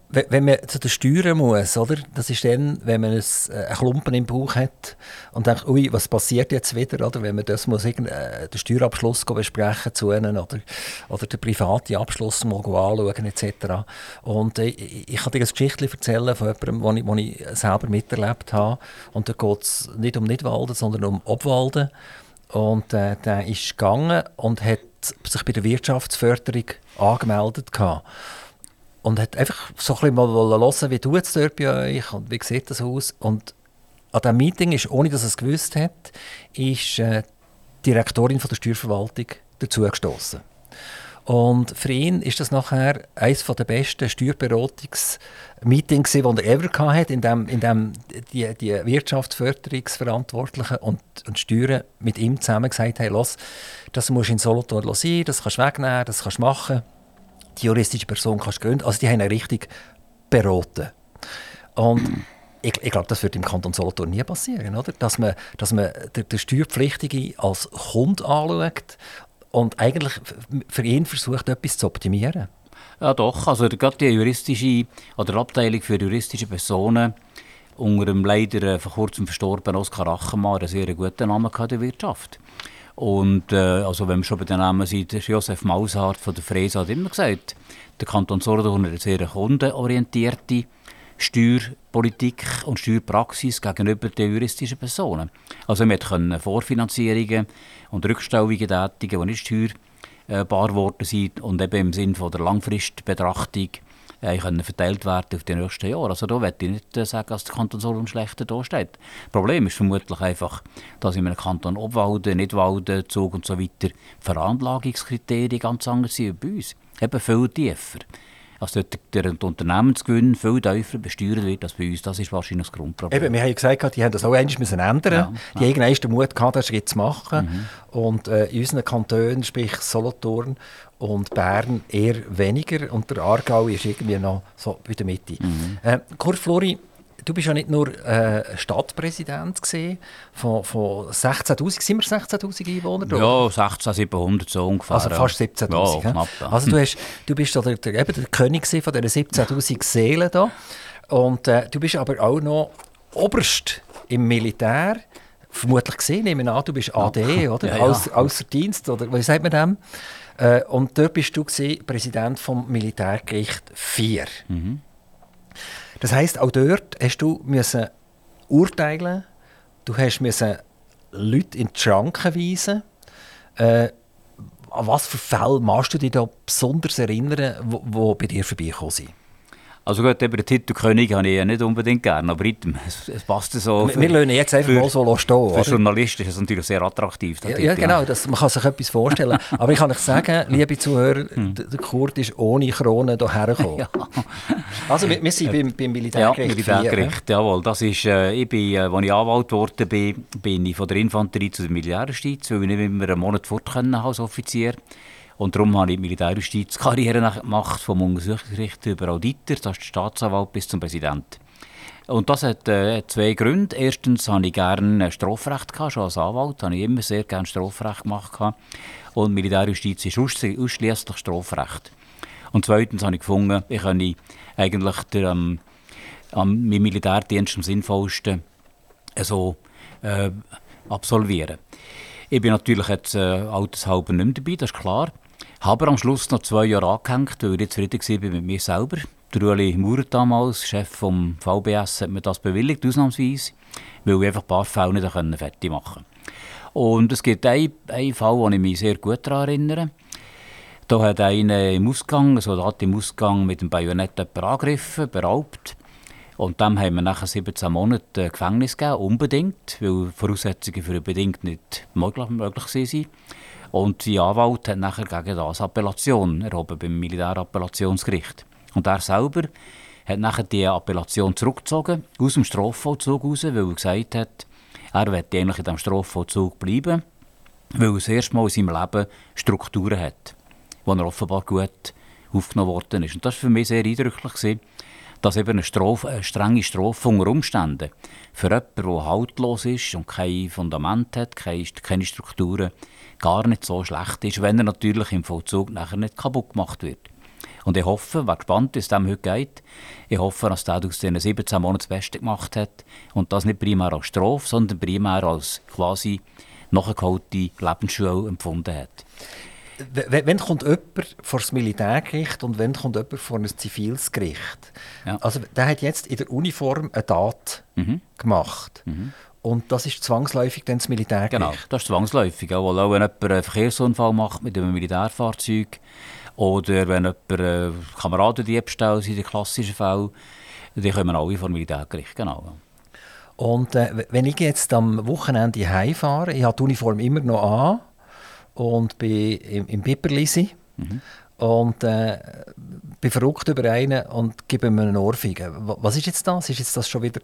wenn man zu den Steuern muss, oder? Das ist dann, wenn man äh, einen Klumpen im Bauch hat und denkt, ui, was passiert jetzt wieder, oder? Wenn man das muss, äh, den Steuerabschluss besprechen zu ihnen oder, oder den privaten Abschluss mal anschauen etc. Und äh, ich, kann dir eine Geschichte erzählen von jemandem, die ich, ich selber miterlebt habe. Und da geht es nicht um Nidwalden, sondern um Obwalden. Und äh, der ist gegangen und hat sich bei der Wirtschaftsförderung angemeldet gehabt und hat einfach so ein bisschen mal hören, wie tut es dort bei euch und wie sieht das aus. Und an diesem Meeting ist, ohne dass er es gewusst hat, ist äh, die Direktorin von der Steuerverwaltung dazugestoßen. Und für ihn ist das nachher eines der besten Steuerberatungs-Meetings, die er ever hatte, in dem, in dem die, die Wirtschaftsförderungsverantwortlichen und, und Steuern mit ihm zusammen gesagt haben, das musst du in Solothurn sein, das kannst du wegnehmen, das kannst du machen die juristische Person kannst gründen. Also die haben ihn richtig beraten. Und ich, ich glaube, das wird im Kanton Solothurn nie passieren, oder? Dass man, dass man den, den Steuerpflichtigen als Hund anschaut und eigentlich für ihn versucht, etwas zu optimieren. Ja doch, also gerade die juristische oder Abteilung für juristische Personen unter dem leider äh, vor kurzem verstorbenen Oskar Achenmann einen sehr guten Namen in der Wirtschaft. Und äh, also wenn wir schon bei den Namen sind, Josef Maushardt von der Frese hat immer gesagt, der Kanton Solothurn hat eine sehr kundenorientierte Steuerpolitik und Steuerpraxis gegenüber den juristischen Personen. Also wir können Vorfinanzierungen und Rückstellungen tätigen, die nicht steuerbar geworden sind und eben im Sinne der Langfristbetrachtung äh, können verteilt werden auf die nächsten Jahre. Also da möchte ich nicht äh, sagen, dass der Kanton Solothurn schlechter dasteht. Das Problem ist vermutlich einfach, dass in einem Kanton Obwalden, Nidwalden, Zug und so weiter Veranlagungskriterien ganz anders sind als bei uns. Eben viel tiefer. Also der, der Unternehmensgewinn viel tiefer besteuert wird als bei uns. Das ist wahrscheinlich das Grundproblem. Eben, wir haben ja gesagt, die haben das auch einmal müssen ändern ja, Die ja. haben den Mut gehabt, den Schritt zu machen. Mhm. Und äh, in unseren Kantonen, sprich Solothurn und Bern, eher weniger. Und der Aargau ist irgendwie noch so bei der Mitte. Mhm. Äh, Kurt Flori, du bist ja nicht nur äh, Stadtpräsident gesehen von, von 16.000, sind wir 16.000 Einwohner? Ja, 16.700 so ungefähr. Also fast 17.000. Ja, knapp, ja. Also du, hast, du bist der, der, eben der König von diesen 17.000 Seelen da. Und äh, du bist aber auch noch Oberst im Militär. Vermutlich gesehen, nehme ich an, du bist AD, oder? Ja, ja. Außer Dienst, oder wie sagt man dem? Äh, und dort bist du gewesen, Präsident vom Militärgericht 4. Mhm. Das heißt, auch dort hast du müssen urteilen, du hast müssen Leute in die Schranken weisen. Äh, an was für Fälle magst du dich da besonders erinnern, die bei dir vorbeigekommen sind? Also gut, eben den Titel König habe ich ja nicht unbedingt gerne, aber es, es passt so. Für, wir lassen jetzt einfach für, mal so stehen. Für Journalisten ist es natürlich sehr attraktiv. Ja, ja, genau, das, man kann sich etwas vorstellen. aber ich kann euch sagen, liebe Zuhörer, hm. der Kurt ist ohne Krone hierher gekommen. ja. Also wir, wir sind beim, beim Militärgericht. Ja, Militärgericht, jawohl. Das ist, äh, ich bin, äh, als ich Anwalt geworden bin, bin ich von der Infanterie zu der Militärjustiz, weil ich nicht mehr einen Monat fort können als Offizier. Und darum habe ich Militärjustizkarriere gemacht, vom Untersuchungsrichter über Auditor, das ist der Staatsanwalt, bis zum Präsidenten. Und das hat äh, zwei Gründe. Erstens hatte ich gerne Strafrecht, gehabt, schon als Anwalt, habe ich immer sehr gerne Strafrecht gemacht. Gehabt. Und Militärjustiz ist ausschließlich Strafrecht. Und zweitens habe ich gefunden, ich könne eigentlich der, ähm, am Militärdienst am sinnvollsten äh, so äh, absolvieren. Ich bin natürlich jetzt äh, altershalber nicht mehr dabei, das ist klar. Habe am Schluss noch zwei Jahre angehängt, weil ich zufrieden war mit mir selber. Der Ueli Maurer damals, Chef vom VBS, hat mir das bewilligt, ausnahmsweise, weil ich einfach ein paar Fälle nicht fertig machen konnte. Und es gibt einen, einen Fall, den ich mich sehr gut daran erinnere. Da hat einer im Ausgang, also hat im Ausgang mit dem Bajonett jemanden angegriffen, beraubt. Und dem haben wir nach 17 Monaten Gefängnis gegeben, unbedingt, weil Voraussetzungen für bedingt nicht möglich, möglich waren. Und die Anwalt hat nachher gegen das Appellation erhoben beim Militärappellationsgericht. Und er selber hat nachher die Appellation zurückgezogen, aus dem Strafvollzug raus, weil er gesagt hat, er möchte eigentlich in diesem Strafvollzug bleiben, weil er das erste Mal in seinem Leben Strukturen hat, die er offenbar gut aufgenommen worden ist. Und das war für mich sehr eindrücklich, dass eben eine, Strafe, eine strenge Strafe unter Umständen für jemanden, der haltlos ist und kein Fundament hat, keine, Strukturen, gar nicht so schlecht ist, wenn er natürlich im Vollzug nachher nicht kaputt gemacht wird. Und ich hoffe, wer gespannt ist, dem heute geht, ich hoffe, dass der aus diesen 17 Monaten das Beste gemacht hat und das nicht primär als Strafe, sondern primär als quasi nachgeholte Lebensschule empfunden hat. Wenn kommt jemand vor das Militärgericht und wenn kommt jemand vor ein ziviles Gericht? Ja. Also der hat jetzt in der Uniform eine Tat mhm. gemacht. Mhm. Und das ist zwangsläufig dann das Militärgericht? Genau, das ist zwangsläufig. Auch, weil auch wenn jemand einen Verkehrsunfall macht mit einem Militärfahrzeug oder wenn jemand äh, Kameradendiebstahl sind, die klassischen Fälle, die kommen alle vor dem Militärgericht, genau. Und äh, wenn ich jetzt am Wochenende heimfahre, ich habe die Uniform immer noch an und bin im, im mhm. und äh, bin verrückt über einen und gebe ihm eine Ohrfeige. Was ist jetzt das? Ist jetzt das schon wieder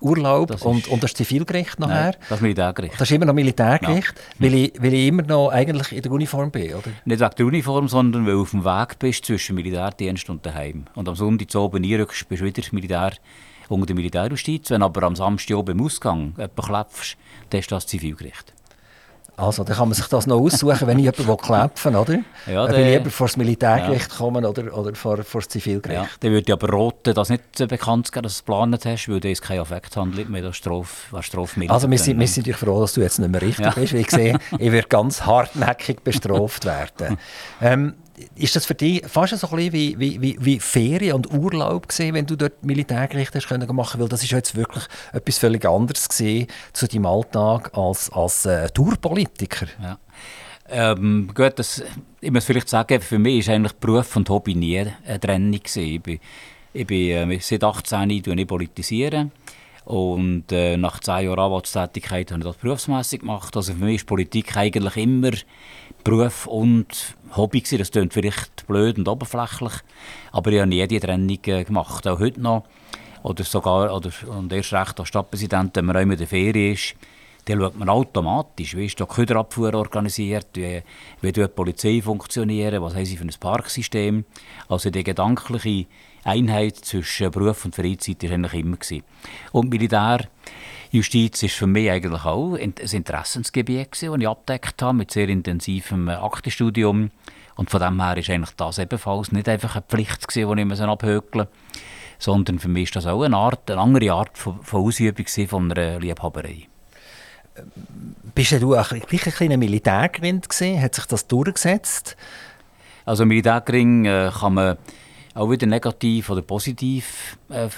Urlaub das und, und das Zivilgericht nachher. Nein, das Militärgericht. Das ist immer noch Militärgericht, ja. weil, ich, weil ich immer noch eigentlich in der Uniform bin, oder? Nicht wegen der Uniform, sondern weil du auf dem Weg bist zwischen Militärdienst und daheim. Und am Sonntag zu oben einrückst, bist du wieder Militär unter der Militärjustiz. Wenn aber am Samstag beim Ausgang jemanden klepfst, dann ist das Zivilgericht. Also, dann kann man sich das noch aussuchen, wenn ich jemanden klepfen oder? Ja, Ob ich lieber vor das Militärgericht ja. kommen oder, oder vor, vor das Zivilgericht. Ja, dann würde ich aber roten das nicht bekannt geben, dass du es geplant hast, weil das kein Affekt handelt mit der Strophe, Also, wir sind, wir sind natürlich froh, dass du jetzt nicht mehr richtig ja. bist, weil ich sehe, ich werde ganz hartnäckig bestraft werden. ähm, ist das für dich fast so ein bisschen wie, wie, wie, Ferien und Urlaub gesehen, wenn du dort Militärgericht hast können machen, weil das ist jetzt wirklich etwas völlig anderes gesehen zu deinem Alltag als als äh, Tourpolitiker. Ja. Ähm, gut, das, ich muss vielleicht sagen, für mich ist eigentlich Beruf und Hobby nie eine Trennung gewesen. Ich bin, ich bin äh, seit 18 Jahren politisieren und äh, nach zehn Jahren Anwaltstätigkeit habe ich das berufsmässig gemacht. Also für mich ist Politik eigentlich immer Beruf und Hobby gewesen. Das klingt vielleicht blöd und oberflächlich, aber ich habe nie die Trennung äh, gemacht. Auch heute noch. Oder sogar, oder, und erst recht als Stadtpräsident, wenn man auch in der Ferien ist, dann schaut man automatisch, wie ist die Köderabfuhr organisiert, wie, wie die Polizei funktionieren, was haben sie für ein Parksystem. Also die gedankliche Einheit zwischen Beruf und Freizeit war eigentlich immer. Gewesen. Und Militär Justiz ist für mich eigentlich auch ein Interessensgebiet, das ich abdeckt habe, mit sehr intensivem Aktenstudium. Und von dem her ist eigentlich das ebenfalls nicht einfach eine Pflicht, die ich abhökeln sondern für mich ist das auch eine, Art, eine andere Art von, von Ausübung von einer Liebhaberei. Bist du auch ein kleiner Militärgrind gesehen? Hat sich das durchgesetzt? Also Militärgrind äh, kann man auch wieder negativ oder positiv äh,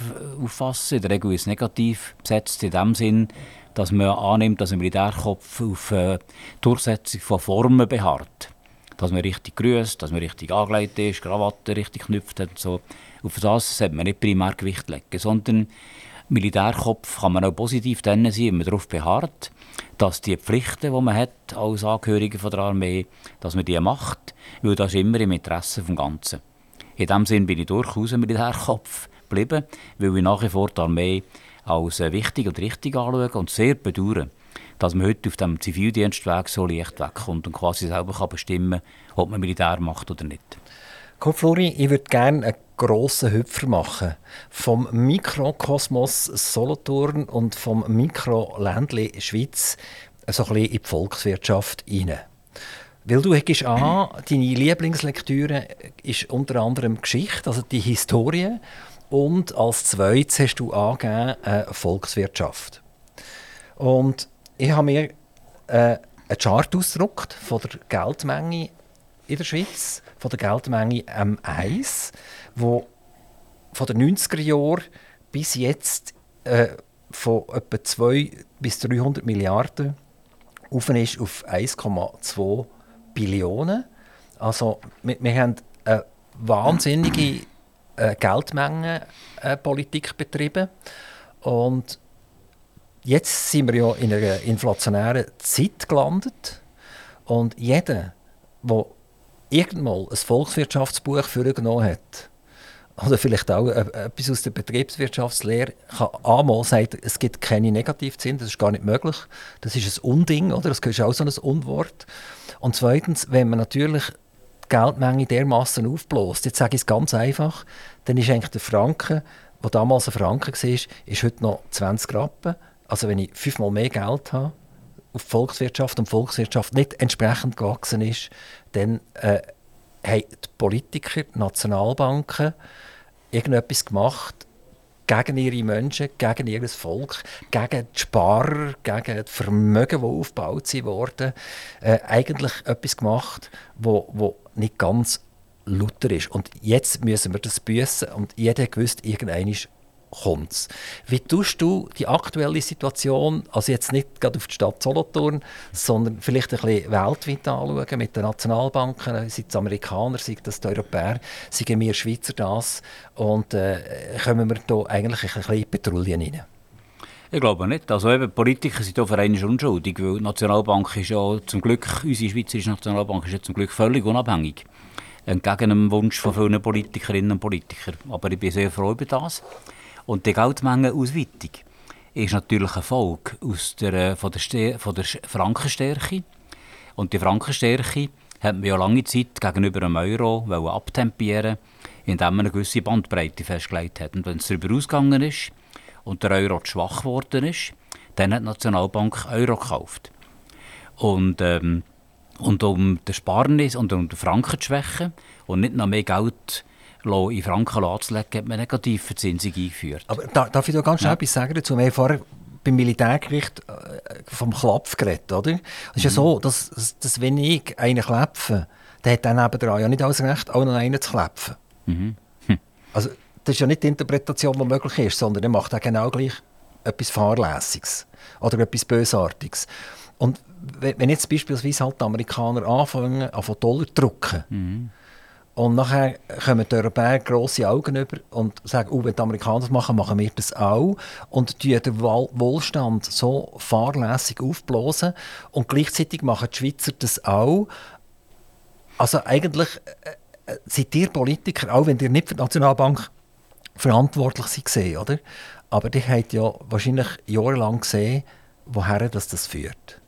auffassen. In der Regel ist negativ besetzt in dem Sinn, dass man annimmt, dass ein Militärkopf auf äh, Durchsetzung von Formen beharrt. Dass man richtig grüßt, dass man richtig angelegt ist, Krawatte richtig knüpft hat und so. Auf das sollte man nicht primär Gewicht legen, sondern Militärkopf kann man auch positiv sein, wenn man darauf beharrt, dass die Pflichten, die man hat als Angehörige von der Armee, dass man die macht, weil das ist immer im Interesse des Ganzen. In diesem Sinn bin ich durchaus Militärkopf geblieben, weil ich nach wie vor die Armee als äh, wichtig und richtig anschaue und sehr bedauere, dass man heute auf dem Zivildienstweg so leicht wegkommt und quasi selber kann bestimmen kann, ob man Militär macht oder nicht. Komm, Flori, ich würde gerne einen grossen Hüpfer machen. Vom Mikrokosmos Solothurn und vom Mikroländli Schweiz so ein bisschen in die Volkswirtschaft hinein. Weil du hast an, deine Lieblingslektüre ist unter anderem Geschichte, also die Historie. Und als zweites hast du angegeben äh, Volkswirtschaft. Und ich habe mir äh, einen Chart ausgedruckt von der Geldmenge in der Schweiz, von der Geldmenge M1, wo von den 90er Jahren bis jetzt äh, von etwa 200 bis 300 Milliarden auf ist auf 1,2 Billionen. Also wir, wir haben eine wahnsinnige äh, Geldmengenpolitik äh, betrieben. Und jetzt sind wir ja in einer inflationären Zeit gelandet. Und jeder, der irgendwann ein Volkswirtschaftsbuch vorgenommen hat, oder vielleicht auch äh, etwas aus der Betriebswirtschaftslehre, kann einmal sagen, es gibt keine Negativzinsen, das ist gar nicht möglich. Das ist ein Unding, oder? Das ist auch so ein Unwort. Und zweitens, wenn man natürlich die Geldmenge dermaßen aufbläst, jetzt sage ich es ganz einfach, dann ist eigentlich der Franken, der damals ein Franken war, ist heute noch 20 Rappen. Also wenn ich fünfmal mehr Geld habe, auf die Volkswirtschaft und Volkswirtschaft nicht entsprechend gewachsen ist, dann äh, haben die Politiker, die Nationalbanken irgendetwas gemacht, gegen ihre Menschen, gegen ihr Volk, gegen die Sparer, gegen die Vermögen, die aufgebaut wurden, äh, eigentlich etwas gemacht, wo, wo nicht ganz lauter ist. Und jetzt müssen wir das büßen und jeder gewusst, irgendein kommt Wie tust du die aktuelle Situation, also jetzt nicht gerade auf die Stadt Solothurn, sondern vielleicht ein bisschen weltweit anschauen, mit den Nationalbanken, sei es Amerikaner, sei es die Europäer, seien wir Schweizer das und äh, kommen wir da eigentlich ein bisschen in Patrouillen rein? Ich glaube nicht. Also eben, Politiker sind hier für unschuldig, weil die Nationalbank ist ja zum Glück, unsere Schweizerische Nationalbank ist ja zum Glück völlig unabhängig. Entgegen dem Wunsch von vielen Politikerinnen und Politikern. Aber ich bin sehr froh über das. Und die Geldmengenausweitung ist natürlich eine Folge aus der, äh, von, der von der Frankenstärke. Und die Frankenstärke hat man ja lange Zeit gegenüber dem Euro abtempieren indem man eine gewisse Bandbreite festgelegt hat. Und wenn es darüber ausgegangen ist, und der Euro zu schwach geworden ist, dann hat die Nationalbank Euro gekauft. Und, ähm, und um den Sparnis und um den Franken zu schwächen und nicht noch mehr Geld in Franken anzulegen, hat man negative Zinsung eingeführt. Aber da, darf ich da ganz schnell ja. etwas sagen dazu? Wir haben vorher beim Militärgericht äh, vom Klapf geredet, oder? Es ist mhm. ja so, dass, dass wenn ich einen klepfe, dann hat dann nebenan ja nicht alles Recht, auch noch einen zu klepfen. Mhm. Hm. Also das ist ja nicht die Interpretation, die möglich ist, sondern er macht auch genau gleich etwas Fahrlässiges oder etwas Bösartiges. Und wenn jetzt beispielsweise halt die Amerikaner anfangen, von Dollar zu drucken, mhm. Und nachher kommen die Europäer grosse Augen über und sagen, oh, wenn die Amerikaner das machen, machen wir das auch. Und die den Wohlstand so fahrlässig aufblasen. Und gleichzeitig machen die Schweizer das auch. Also eigentlich äh, äh seid ihr Politiker, auch wenn ihr nicht für die Nationalbank verantwortlich seid, oder? Aber die habt ja wahrscheinlich jahrelang gesehen, woher das, das führt.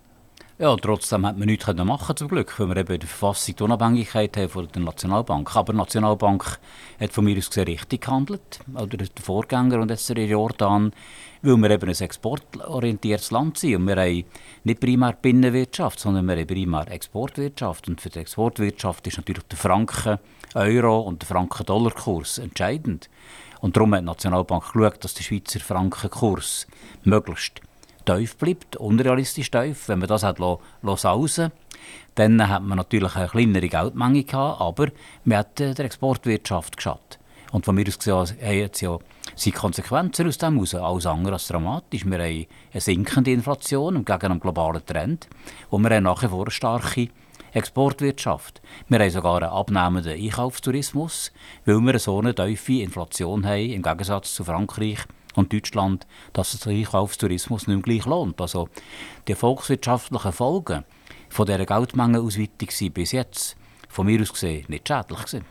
Ja, trotzdem hat man nichts machen zum Glück, weil wir eben in der Verfassung die Unabhängigkeit haben von der Nationalbank. Aber die Nationalbank hat von mir aus gesehen richtig gehandelt, oder der Vorgänger und jetzt der Jordan, weil wir eben ein exportorientiertes Land sind. Und wir haben nicht primär Binnenwirtschaft, sondern wir haben primär Exportwirtschaft. Und für die Exportwirtschaft ist natürlich der Franken, Euro und der Franken-Dollar-Kurs entscheidend. Und darum hat die Nationalbank geschaut, dass der Schweizer Frankenkurs möglichst tief bleibt, unrealistisch tief. Wenn man das hat sausen dann hat man natürlich eine kleinere Geldmenge gehabt, aber man hat der Exportwirtschaft geschadet. Und von mir aus gesehen haben jetzt ja sind Konsequenzen aus dem heraus alles andere als dramatisch. Wir haben eine sinkende Inflation gegen einen globalen Trend und wir haben nach vor eine starke Exportwirtschaft. Wir haben sogar einen abnehmenden Einkaufstourismus, weil wir so eine tiefe Inflation haben, im Gegensatz zu Frankreich und Deutschland, dass der Einkaufstourismus nicht mehr gleich lohnt. Also die volkswirtschaftlichen Folgen von dieser Geldmengenausweitung sind bis jetzt, von mir aus gesehen, nicht schädlich gewesen.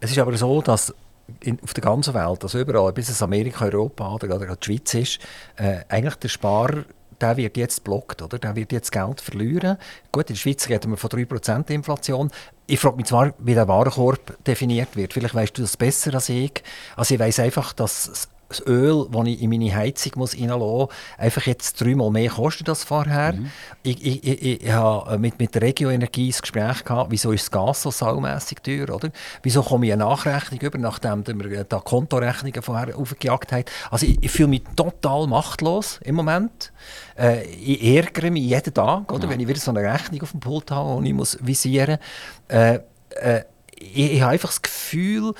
Es ist aber so, dass in, auf der ganzen Welt, also überall, bis es Amerika, Europa oder gerade die Schweiz ist, äh, eigentlich der Sparer der wird jetzt blockt, oder? Der wird jetzt Geld verlieren. Gut, in der Schweiz reden wir von 3% Inflation. Ich frage mich zwar, wie der Warenkorb definiert wird. Vielleicht weißt du das besser als ich. Also ich weiß einfach, dass das Öl, das ich in meine Heizung muss reinlassen muss, einfach jetzt dreimal mehr kostet als vorher. Mhm. Ich, ich, ich, ich habe mit, mit der Regioenergie ein Gespräch gehabt, wieso ist das Gas so saumässig teuer, oder? Wieso komme ich eine Nachrechnung über, nachdem wir da Kontorechnungen vorher aufgejagt haben. Also ich, ich fühle mich total machtlos im Moment. Äh, ich ärgere mich jeden Tag, oder? Ja. wenn ich wieder so eine Rechnung auf dem Pult habe und ich muss visieren. Äh, äh, ich, ich habe einfach das Gefühl,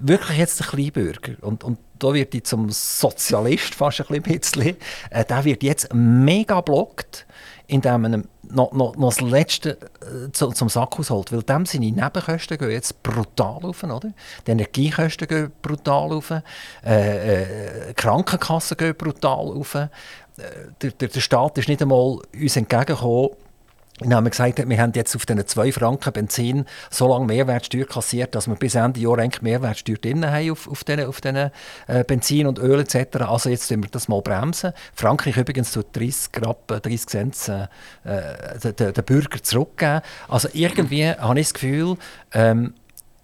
wirklich jetzt der Kleinbürger, und, und da wird ich zum Sozialist fast ein bisschen, äh, der wird jetzt mega blockt, indem man noch, noch, noch das Letzte äh, zu, zum Sack ausholt. Weil dem seine Nebenkosten gehen jetzt brutal auf, oder? Die Energiekosten gehen brutal auf, äh, äh, Krankenkassen gehen brutal auf. Äh, der, der, der Staat ist nicht einmal uns entgegengekommen, wir haben gesagt, wir haben jetzt auf diesen 2 Franken Benzin so lange Mehrwertsteuer kassiert, dass wir bis Ende Jahr eigentlich Mehrwertsteuer drin haben auf, auf diesen, auf äh, Benzin und Öl etc. Also jetzt müssen wir das mal bremsen. Frankreich übrigens tut 30 Rappen, 30 Cent äh, den, den Bürger zurückgeben. Also irgendwie habe ich das Gefühl, ähm,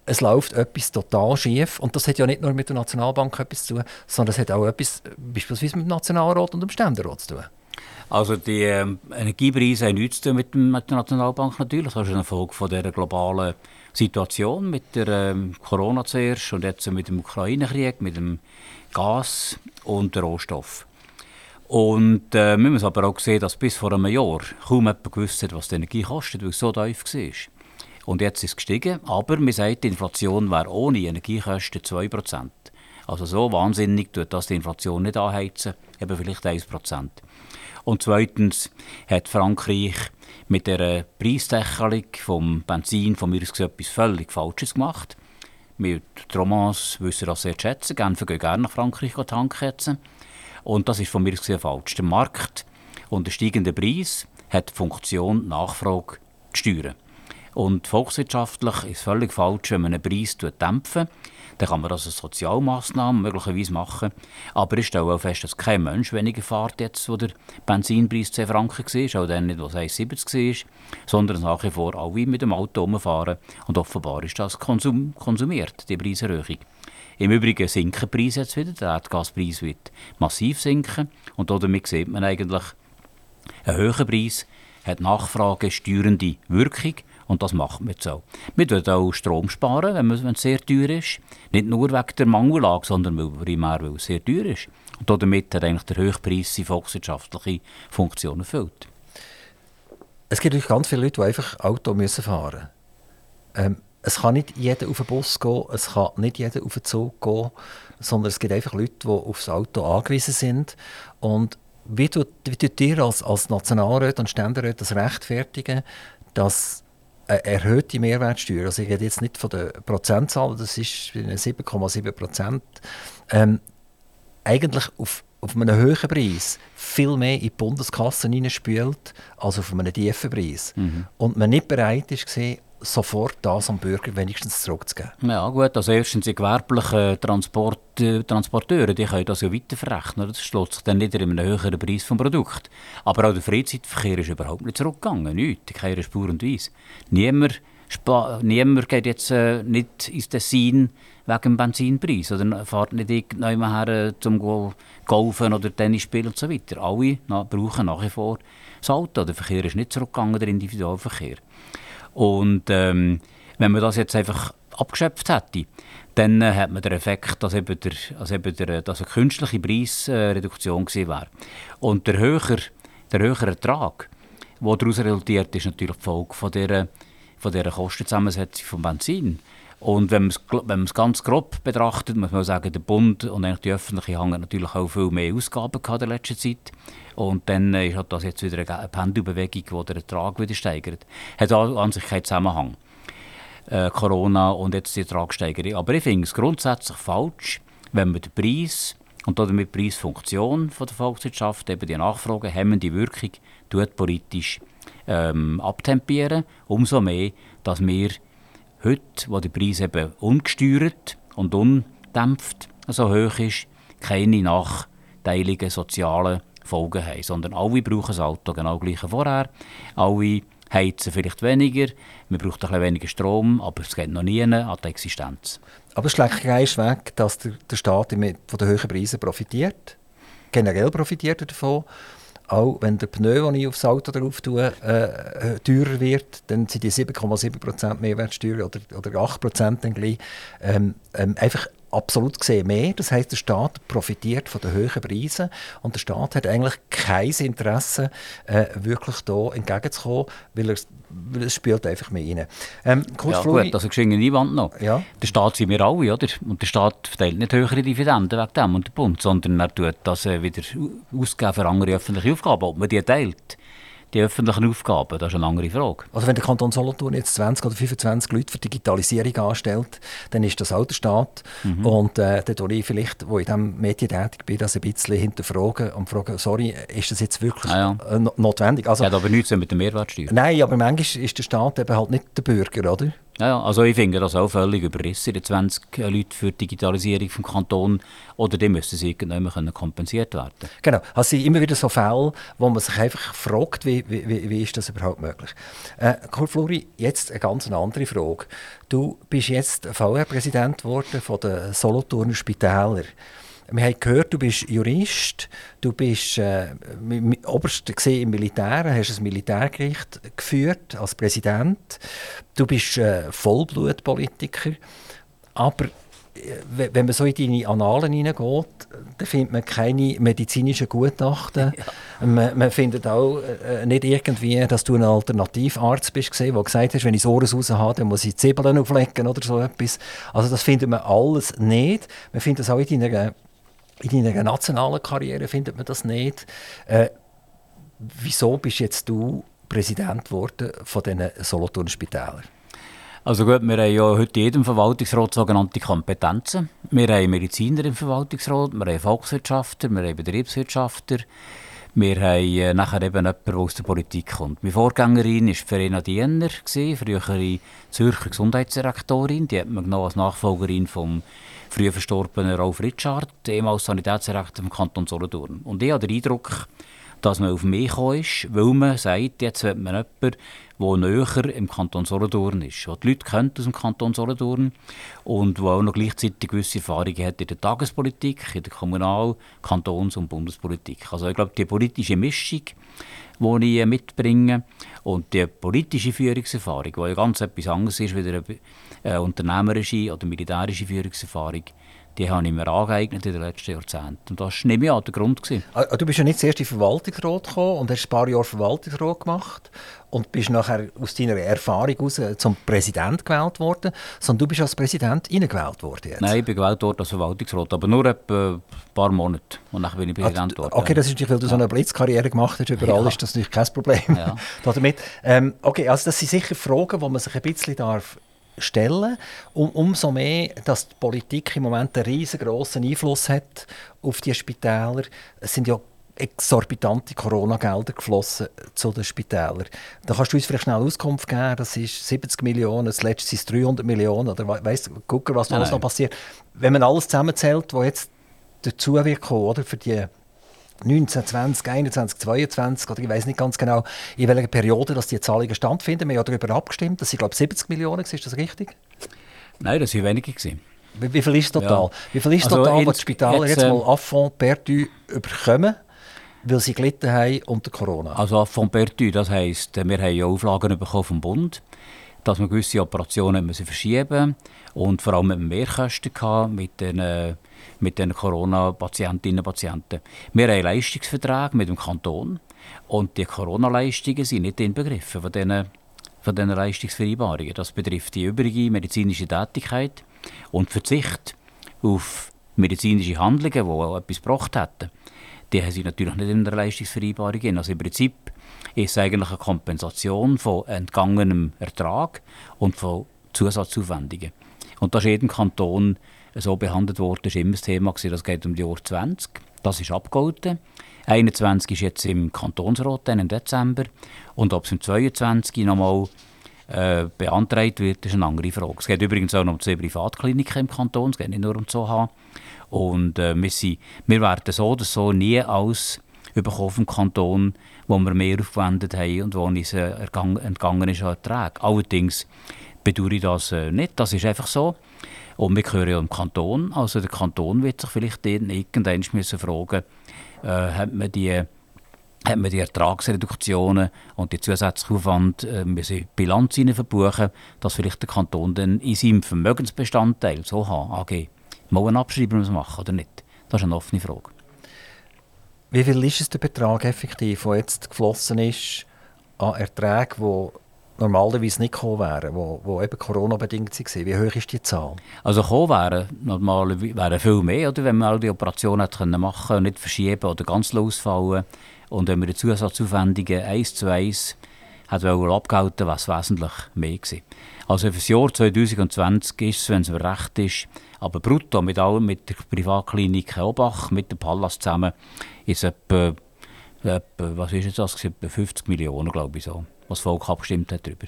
es läuft etwas total schief. Und das hat ja nicht nur mit der Nationalbank etwas zu tun, sondern es hat auch etwas beispielsweise mit dem Nationalrat und dem Ständerat zu tun. Also die ähm, Energiepreise haben nichts zu tun mit, mit der Nationalbank natürlich. Das ist eine Folge von der globalen Situation mit der ähm, Corona zuerst und jetzt mit dem Ukraine-Krieg, mit dem Gas und dem Rohstoff. Und äh, wir müssen aber auch sehen, dass bis vor einem Jahr kaum jemand gewusst hat, was die Energie kostet, weil es so tief war. Und jetzt ist es gestiegen, aber man sagt, die Inflation wäre ohne Energiekosten 2%. Also so wahnsinnig tut das die Inflation nicht anheizen, eben vielleicht 1%. Und zweitens hat Frankreich mit der Preisdeckelung vom Benzin von mir etwas völlig Falsches gemacht. Wir Romans wissen das sehr schätzen. Genfer gehen gerne nach Frankreich tanken Und das ist von mir aus falsch. Der Markt und der steigende Preis hat die Funktion Nachfrage zu steuern. Und volkswirtschaftlich ist es völlig falsch, wenn man einen Preis dämpfen dann kann man das als Sozialmaßnahme möglicherweise machen. Aber ich stelle auch fest, dass kein Mensch weniger fährt, jetzt, wo der Benzinpreis 10 Franken war, auch dann nicht, wo es 1,70 war, sondern nach wie vor alle mit dem Auto rumfahren. Und offenbar ist das konsum konsumiert, die Preiserhöhung. Im Übrigen sinken die Preise jetzt wieder, der Erdgaspreis wird massiv sinken und damit sieht man eigentlich, ein höherer Preis hat nachfragesteuernde Wirkung und das macht man jetzt auch. Wir sparen auch Strom, sparen, wenn, es sehr teuer ist. Nicht nur wegen der Mangellage, sondern weil, primär, weil es sehr teuer ist. Und damit hat eigentlich der Höchpreis seine volkswirtschaftliche Funktion erfüllt. Es gibt ganz viele Leute, die einfach Auto müssen fahren müssen. Ähm, es kann nicht jeder auf den Bus gehen, es kann nicht jeder auf den Zug gehen, sondern es gibt einfach Leute, die aufs Auto angewiesen sind. Und wie tut, wie tut ihr als, als Nationalrat und Ständerat das rechtfertigen, dass eine erhöhte Mehrwertsteuer, also ich rede jetzt nicht von der Prozentzahl, das ist 7,7 Prozent, ähm, eigentlich auf, auf einem höheren Preis viel mehr in die Bundeskasse hineinspült, als auf einem tiefen Preis. Mhm. Und man nicht bereit ist, gesehen, sofort das am Bürger wenigstens zurückzugeben. Ja gut, also erstens die gewerblichen Transport, äh, Transporteure, die können das ja weiterverrechnen. Das schlägt sich dann nicht in einem höheren Preis vom Produkt. Aber auch der Freizeitverkehr ist überhaupt nicht zurückgegangen, nicht, in keiner Spur und Weise. Niemand, niemand geht jetzt äh, nicht ins Tessin wegen dem Benzinpreis oder fährt nicht irgendjemand her äh, zum Golfen oder Tennis spielen und so weiter. Alle na, brauchen nach wie vor das Auto. Der Verkehr ist nicht zurückgegangen, der Individualverkehr. Und ähm, wenn man das jetzt einfach abgeschöpft hätte, dann äh, hat man den Effekt, dass eben, der, dass eben der, dass eine künstliche Preisreduktion gewesen wäre. Und der höhere, der höhere Ertrag, der daraus resultiert, ist natürlich die Folge von dieser, von dieser Kostenzusammensetzung von Benzin. Und wenn man es ganz grob betrachtet, muss man sagen, der Bund und eigentlich die öffentliche hat natürlich auch viel mehr Ausgaben gehabt in letzter Zeit. Und dann ist halt das jetzt wieder eine Pendelbewegung, die den Ertrag wieder steigert. Hat an sich keinen Zusammenhang. Äh, Corona und jetzt die Ertragssteigerung. Aber ich finde es grundsätzlich falsch, wenn man den Preis und damit die Preisfunktion von der Volkswirtschaft, eben die Nachfrage, hemmende Wirkung, tut politisch ähm, abtempieren. Umso mehr, dass wir heute, wo der Preis eben ungesteuert und undämpft so hoch ist, keine nachteiligen sozialen Folgen haben. Sondern alle brauchen das Auto genau gleich wie vorher. Alle heizen vielleicht weniger, man braucht ein bisschen weniger Strom, aber es geht noch nie an die Existenz. Aber es schlägt keinen weg, dass der Staat von den hohen Preisen profitiert. Generell profitiert er davon. Auch wenn der Pneu, den ich aufs Auto drauf tue, äh, äh teurer wird, dann sind die 7,7% Mehrwertsteuer oder, oder 8% dann gleich ähm, ähm, einfach absolut gesehen mehr. Das heißt, der Staat profitiert von den hohen Preisen und der Staat hat eigentlich kein Interesse, äh, wirklich hier entgegenzukommen, weil er es spielt einfach mehr rein. Ähm, ja gut, also geschenke Einwand noch. Ja. Der Staat sind wir alle, oder? Und der Staat verteilt nicht höhere Dividenden wegen dem und der Bund, sondern er tut das äh, wieder ausgeben für andere öffentliche Aufgaben, ob man die teilt die öffentlichen Aufgaben? Das ist eine andere Frage. Also wenn der Kanton Solothurn jetzt 20 oder 25 Leute für Digitalisierung anstellt, dann ist das auch der Staat. Mhm. Und äh, dann tue ich vielleicht, wo ich in diesem Medien tätig bin, das ein bisschen hinterfragen und fragen, sorry, ist das jetzt wirklich ah, ja. Notwendig? Also, ja, aber nichts mit der Mehrwertsteuer. Nein, aber manchmal ist der Staat eben halt nicht der Bürger, oder? Ja, also ich finde das auch völlig überrissen, die 20 Leute für die Digitalisierung vom Kanton. Oder die müssen sie irgendwann kompensiert werden. Genau. Also es sind immer wieder so Fälle, wo man sich einfach fragt, wie, wie, wie ist das überhaupt möglich. Äh, Kurt Fluri, jetzt eine ganz andere Frage. Du bist jetzt VR-Präsident geworden von den Solothurner Spitälern. Wir haben gehört, du bist Jurist, du bist äh, oberst im Militär, hast ein Militärgericht geführt als Präsident. Du bist äh, Vollblutpolitiker. Aber äh, wenn man so in deine Annalen hineingeht, dann findet man keine medizinischen Gutachten. Ja. Man, man, findet auch äh, nicht irgendwie, dass du ein Alternativarzt bist, der gesagt hat, wenn ich das Ohr raus habe, dann muss ich Zwiebeln auflegen oder so etwas. Also das findet man alles nicht. Man findet das auch in deiner in deiner nationalen Karriere findet man das nicht. Äh, wieso bist jetzt du Präsident geworden von diesen Solothurner Spitälern? Also gut, wir haben ja heute in jedem Verwaltungsrat sogenannte Kompetenzen. Wir haben Mediziner im Verwaltungsrat, wir haben Volkswirtschaftler, wir haben Betriebswirtschaftler, Wir haben äh, nachher eben jemanden, der aus der Politik kommt. Meine Vorgängerin war Verena Diener, frühere Zürcher Gesundheitsdirektorin. Die hat man genommen als Nachfolgerin vom früher verstorbenen Rolf Richard, ehemals Sanitätsdirektor vom Kanton Solothurn. Und ich habe den Eindruck, dass man auf mich gekommen ist, weil man sagt, jetzt wird man jemanden, der näher im Kanton Solothurn ist, der die Leute kennt aus dem Kanton Solothurn und der auch noch gleichzeitig gewisse Erfahrungen hat in der Tagespolitik, in der Kommunal-, Kantons- und Bundespolitik. Also ich glaube, die politische Mischung, die ich mitbringe und die politische Führungserfahrung, die ja ganz etwas anderes ist als eine unternehmerische oder militärische Führungserfahrung, die habe ich mir angeeignet in den letzten Jahrzehnten. Und das war nicht mehr der Grund. Gewesen. Ah, du bist ja nicht zuerst in Verwaltungsrat gekommen und hast ein paar Jahre Verwaltungsrat gemacht und bist nachher aus deiner Erfahrung heraus zum Präsident gewählt worden, sondern du bist als Präsident reingewählt worden jetzt. Nein, ich bin gewählt worden als Verwaltungsrat, aber nur etwa ein paar Monate und dann bin ich Präsident geworden. Okay, das ist natürlich, weil du ja. so eine Blitzkarriere gemacht hast, überall ja. ist das natürlich kein Problem. Ja. damit. Ähm, okay, also das sind sicher Fragen, die man sich ein bisschen darf stellen. Um, umso mehr, dass die Politik im Moment einen riesengroßen Einfluss hat auf die Spitäler. Es sind ja exorbitante Corona-Gelder geflossen zu den Spitälern. Da kannst du uns vielleicht schnell Auskunft geben. Das ist 70 Millionen, das letzte sind 300 Millionen. Oder weißt, gucken, was da alles noch passiert. Wenn man alles zusammenzählt, was jetzt dazu wird kommen, oder, für die 19, 20, 21, 22 oder ich weiß nicht ganz genau, in welcher Periode dass die Zahlungen stattfinden. Wir haben ja darüber abgestimmt, das sind glaube ich 70 Millionen, ist das richtig? Nein, das waren weniger. Wie, wie, viel ist total? Ja. Wie viel ist also total, was die Spitäler jetzt, jetzt mal ähm, Affront perdu überkommen? weil sie gelitten haben unter Corona. Also Affront perdu, das heisst, wir haben ja Auflagen bekommen vom Bund, dass wir gewisse Operationen müssen verschieben und vor allem mit Mehrkosten mit den mit den Corona-Patientinnen und Patienten. Wir haben Leistungsverträge mit dem Kanton und die Corona-Leistungen sind nicht inbegriffen von diesen, von diesen Leistungsvereinbarungen. Das betrifft die übrige medizinische Tätigkeit und Verzicht auf medizinische Handlungen, die auch etwas gebracht hätten. Die haben sie natürlich nicht in der Leistungsvereinbarung. Also im Prinzip ist es eigentlich eine Kompensation von entgangenem Ertrag und von Zusatzaufwendungen. Und das ist jedem Kanton so behandelt worden, ist immer das Thema gewesen, das geht um die Jahr 20. Das ist abgehalten. 21 ist jetzt im Kantonsrat im Dezember und ob es im 22 nochmal äh, beantragt wird, ist eine andere Frage. Es geht übrigens auch noch um zwei Privatkliniken im Kanton, es geht nicht nur um ZOH. Und äh, wir, sind, wir werden so oder so nie alles bekommen vom Kanton, wo wir mehr aufgewendet haben und wo uns äh, entgangen ist an Ertrag. Allerdings bedauere ich das äh, nicht, das ist einfach so. Und wir gehören ja im Kanton. Also der Kanton wird sich vielleicht irgendwann müssen fragen, äh, hat man die hat man die Ertragsreduktionen und die zusätzlichen Aufwand äh, Bilanz verbuchen, dass vielleicht der Kanton dann in seinem Vermögensbestandteil, so AG, mal eine Abschreibung machen oder nicht. Das ist eine offene Frage. Wie viel ist es der Betrag effektiv, der jetzt geflossen ist an Erträgen, die normalerweise nicht gekommen wären, wo eben Corona-bedingt waren? Wie hoch ist die Zahl? Also gekommen wären normal wären viel mehr, oder, wenn man all die Operationen hätte machen können, nicht verschieben oder ganz losfallen. Und wenn wir die Zusatzaufwendungen eins zu eins abgehalten, wäre es wesentlich mehr gewesen. Also für das Jahr 2020 ist es, wenn es mir recht ist, aber brutto mit allem, mit der Privatklinik Obach, mit dem Pallas zusammen, ist etwa, etwa was ist das, etwa 50 Millionen, glaube ich so was das Volk abgestimmt hat darüber.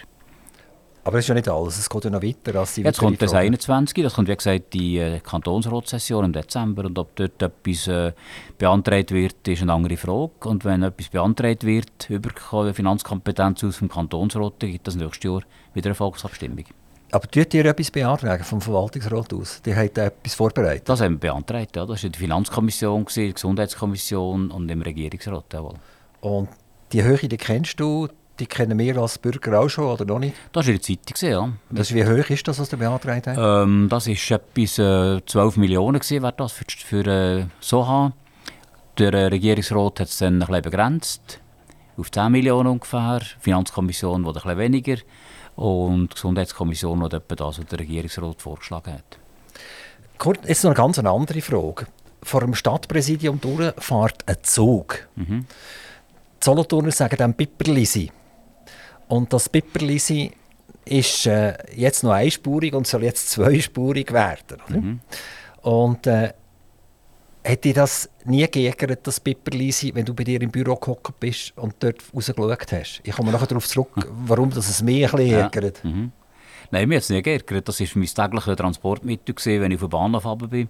Aber das ist ja nicht alles, es geht ja noch weiter. Als Jetzt kommt das 21, das kommt wie gesagt die äh, Kantonsratssession im Dezember und ob dort etwas äh, beantragt wird, ist eine andere Frage. Und wenn etwas beantragt wird über die Finanzkompetenz aus dem Kantonsrat, gibt das nächstes Jahr wieder eine Volksabstimmung. Aber tut ihr etwas beantragen vom Verwaltungsrat aus? Die haben etwas vorbereitet? Das haben wir beantragt, ja. Das war die Finanzkommission, die Gesundheitskommission und im Regierungsrat. Jawohl. Und die Höhe, die kennst du, die kennen wir als Bürger auch schon, oder noch nicht? Das war in der Zeitung, ja. Das, wie hoch ist das, was der beantragt hat? Ähm, das war etwas äh, 12 Millionen, gewesen, wäre das für, für äh, Soha. Der äh, Regierungsrat hat es dann ein bisschen begrenzt, auf 10 Millionen ungefähr. Die Finanzkommission wurde ein bisschen weniger und die Gesundheitskommission hat etwa das, was der Regierungsrat vorgeschlagen hat. Kurt, jetzt noch eine ganz andere Frage. Vor dem Stadtpräsidium fährt ein Zug. Mhm. Die Solothurner sagen dann Pipperlisi. Und das Pipperlisi ist äh, jetzt noch einspurig und soll jetzt zweispurig werden. Mhm. Und äh, Hat dich das nie geärgert, das Pipperlisi, wenn du bei dir im Büro gehockt bist und dort rausgeschaut hast? Ich komme nachher darauf zurück, warum das es mich ein bisschen ärgert. Ja. Mhm. Nein, mir hat es nicht geärgert. Das war mein tägliches Transportmittel, gewesen, wenn ich auf den Bahnhof runter bin.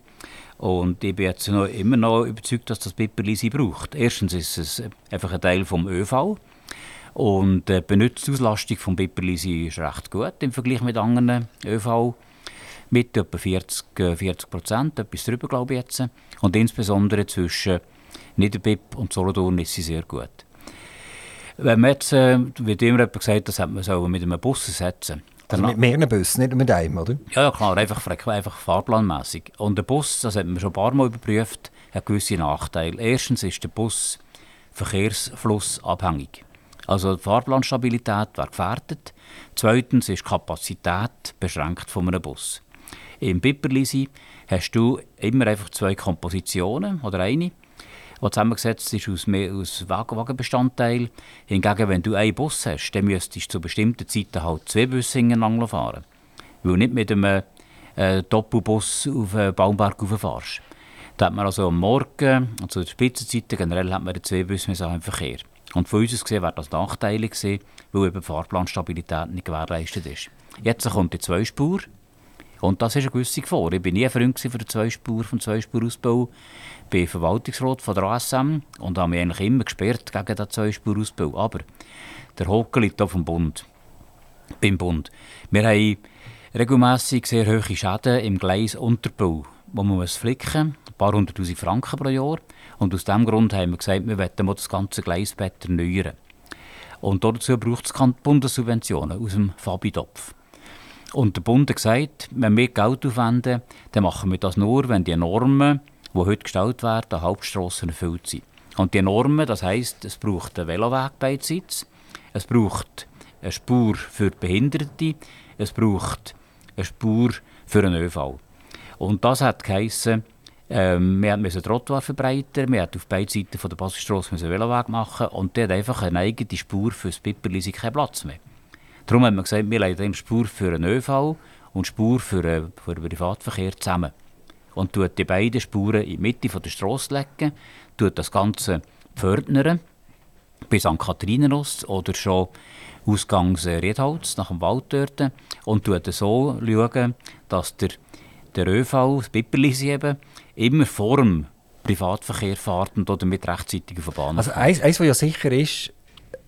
Und ich bin jetzt noch, immer noch überzeugt, dass das Pipperlisi braucht. Erstens ist es einfach ein Teil vom ÖV. Und die Benutzungsauslastung des Pipperlisi ist recht gut im Vergleich mit anderen ÖV mit etwa 40, 40 Prozent, etwas drüber glaube ich jetzt. Und insbesondere zwischen Niederbipp und Solothurn ist sie sehr gut. Wenn man jetzt, äh, wird immer jemand gesagt, das hat man so mit einem Bus setzen also mit mehreren Bussen, nicht mit einem, oder? Ja, ja klar, einfach, einfach fahrplanmäßig. Und der Bus, das hat man schon ein paar Mal überprüft, hat gewisse Nachteile. Erstens ist der Bus verkehrsflussabhängig. Also die Fahrplanstabilität wird gefährdet. Zweitens ist die Kapazität beschränkt von einem Bus. Im Pipperlisi hast du immer einfach zwei Kompositionen oder eine, die zusammengesetzt ist aus, mehr, aus Wagenbestandteilen. Hingegen, wenn du einen Bus hast, dann müsstest du zu bestimmten Zeiten halt zwei Busse hintereinander fahren. Weil nicht mit einem äh, Doppelbus auf den Baumberg rauffährst. Da hat man also am Morgen, also zu den Spitzenzeiten, generell hat man zwei Busse im Verkehr. Und von uns gesehen wäre das nachteilig gewesen, weil eben die Fahrplanstabilität nicht gewährleistet ist. Jetzt kommt die Zweispur. Und das ist eine gewisse Gefahr. Ich war nie ein Freund für den Zweispur, vom Zweispurausbau. Ich bin Verwaltungsrat von der ASM und habe mich eigentlich immer gesperrt gegen den Zweispurausbau. Aber der Hocken liegt hier vom Bund. Beim Bund. Wir haben regelmässig sehr hohe Schäden im Gleisunterbau, wo man muss flicken muss, ein paar hunderttausend Franken pro Jahr. Und aus diesem Grund haben wir gesagt, wir wollen das ganze Gleisbett erneuern. Und dazu braucht es Bundessubventionen aus dem Fabi-Topf. Und der Bund hat gesagt, wenn wir Geld aufwenden, dann machen wir das nur, wenn die Normen, die heute gestellt werden, an Hauptstrassen erfüllt sind. Und die Normen, das heisst, es braucht einen Veloweg beidseits, es braucht eine Spur für Behinderte, es braucht eine Spur für einen ÖV. Und das hat geheissen, ähm, wir mussten Trottoir verbreitern, wir mussten auf beiden Seiten von der Basisstrasse einen Veloweg machen und der hat einfach eine eigene Spur für das Pipperli keinen Platz mehr. Darum haben wir gesagt, wir legen Spur für einen ÖV und Spur für, einen, äh, für den Privatverkehr zusammen. Und tut die beiden Spuren in die Mitte der Straße legen, das Ganze pförtnern bis an Kathrinenrost oder schon Ausgangs Riedholz nach dem Wald dort und tut so schauen, dass der, der ÖV, das Pipperlisi eben, immer vor dem Privatverkehr fährt und damit rechtzeitig auf der Bahn Also eins, eins, was ja sicher ist,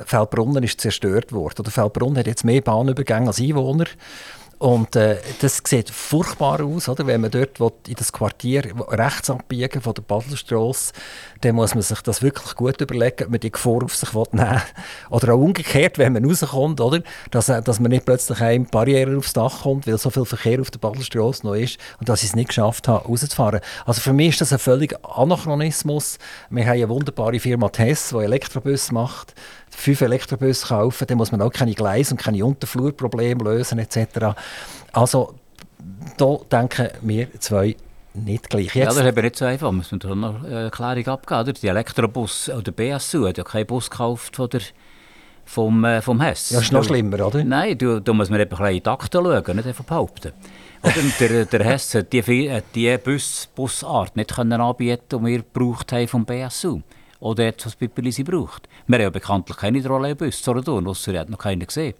Feldbrunnen ist zerstört worden. Oder Feldbrunnen hat jetzt mehr Bahnübergänge als Einwohner. Und äh, das sieht furchtbar aus, oder? wenn man dort will, in das Quartier rechts abbiegen von der Baselstrasse, dann muss man sich das wirklich gut überlegen, ob man die Gefahr auf sich will nehmen Oder auch umgekehrt, wenn man rauskommt, oder? Dass, äh, dass man nicht plötzlich eine Barriere aufs Dach kommt, weil so viel Verkehr auf der Baselstrasse noch ist und dass ich es nicht geschafft habe, rauszufahren. Also für mich ist das ein völliger Anachronismus. Wir haben eine wunderbare Firma Tess, die Elektrobus macht fünf Elektrobusse kaufen, dann muss man auch keine Gleis- und keine Unterflurprobleme lösen etc. Also da denken wir zwei nicht gleich. Jetzt, ja, das ist aber nicht so einfach. Man muss noch eine Erklärung abgeben. Die Elektrobus oder BSU hat ja keinen Bus gekauft von der, vom, äh, vom Hess. Ja, das ist noch schlimmer, oder? Nein, da, da muss man eben ein in die Akten schauen, nicht einfach behaupten. Oder der, der Hess hat die, die Bus, Busart nicht können anbieten, die wir gebraucht haben vom BSU oder jetzt, was Pipperlisi braucht. Wir haben ja bekanntlich keine Trolleybus, Solothurn, ausser er hat noch keinen gesehen.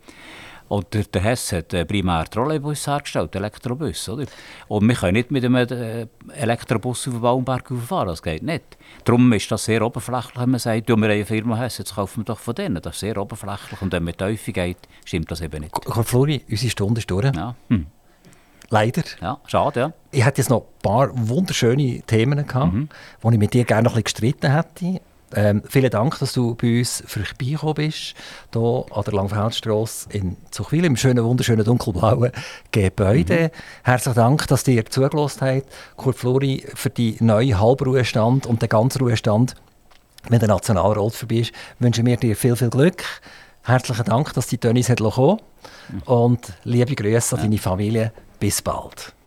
Und der, der Hess hat äh, primär Trolleybus hergestellt, Elektrobus, oder? Und wir können nicht mit einem äh, Elektrobus auf den Baumberg fahren, das geht nicht. Darum ist das sehr oberflächlich, wenn man sagt, du, wir haben eine Firma Hess, jetzt kaufen wir doch von denen. Das ist sehr oberflächlich und wenn man tiefer geht, stimmt das eben nicht. Flori, unsere Stunde ist durch. Ja. Hm. Leider. Ja, schade, ja. Ich hätte jetzt noch ein paar wunderschöne Themen gehabt, mhm. die ich mit dir gerne noch ein bisschen gestritten hätte. Ähm, vielen Dank, dass du bei uns vorbeigekommen bist, hier an der Langfeldstrasse in Zuchwil, im schönen, wunderschönen, dunkelblauen Gebäude. Mhm. Herzlichen Dank, dass ihr zugelassen habt, Kurt Flori, für die neue Halbruhestand und den ganzen Ruhestand, wenn der Nationalrat vorbei ist, wünschen wir dir viel, viel Glück. Herzlichen Dank, dass die Tönnies kommen mhm. und liebe Grüße an deine Familie. Bis bald.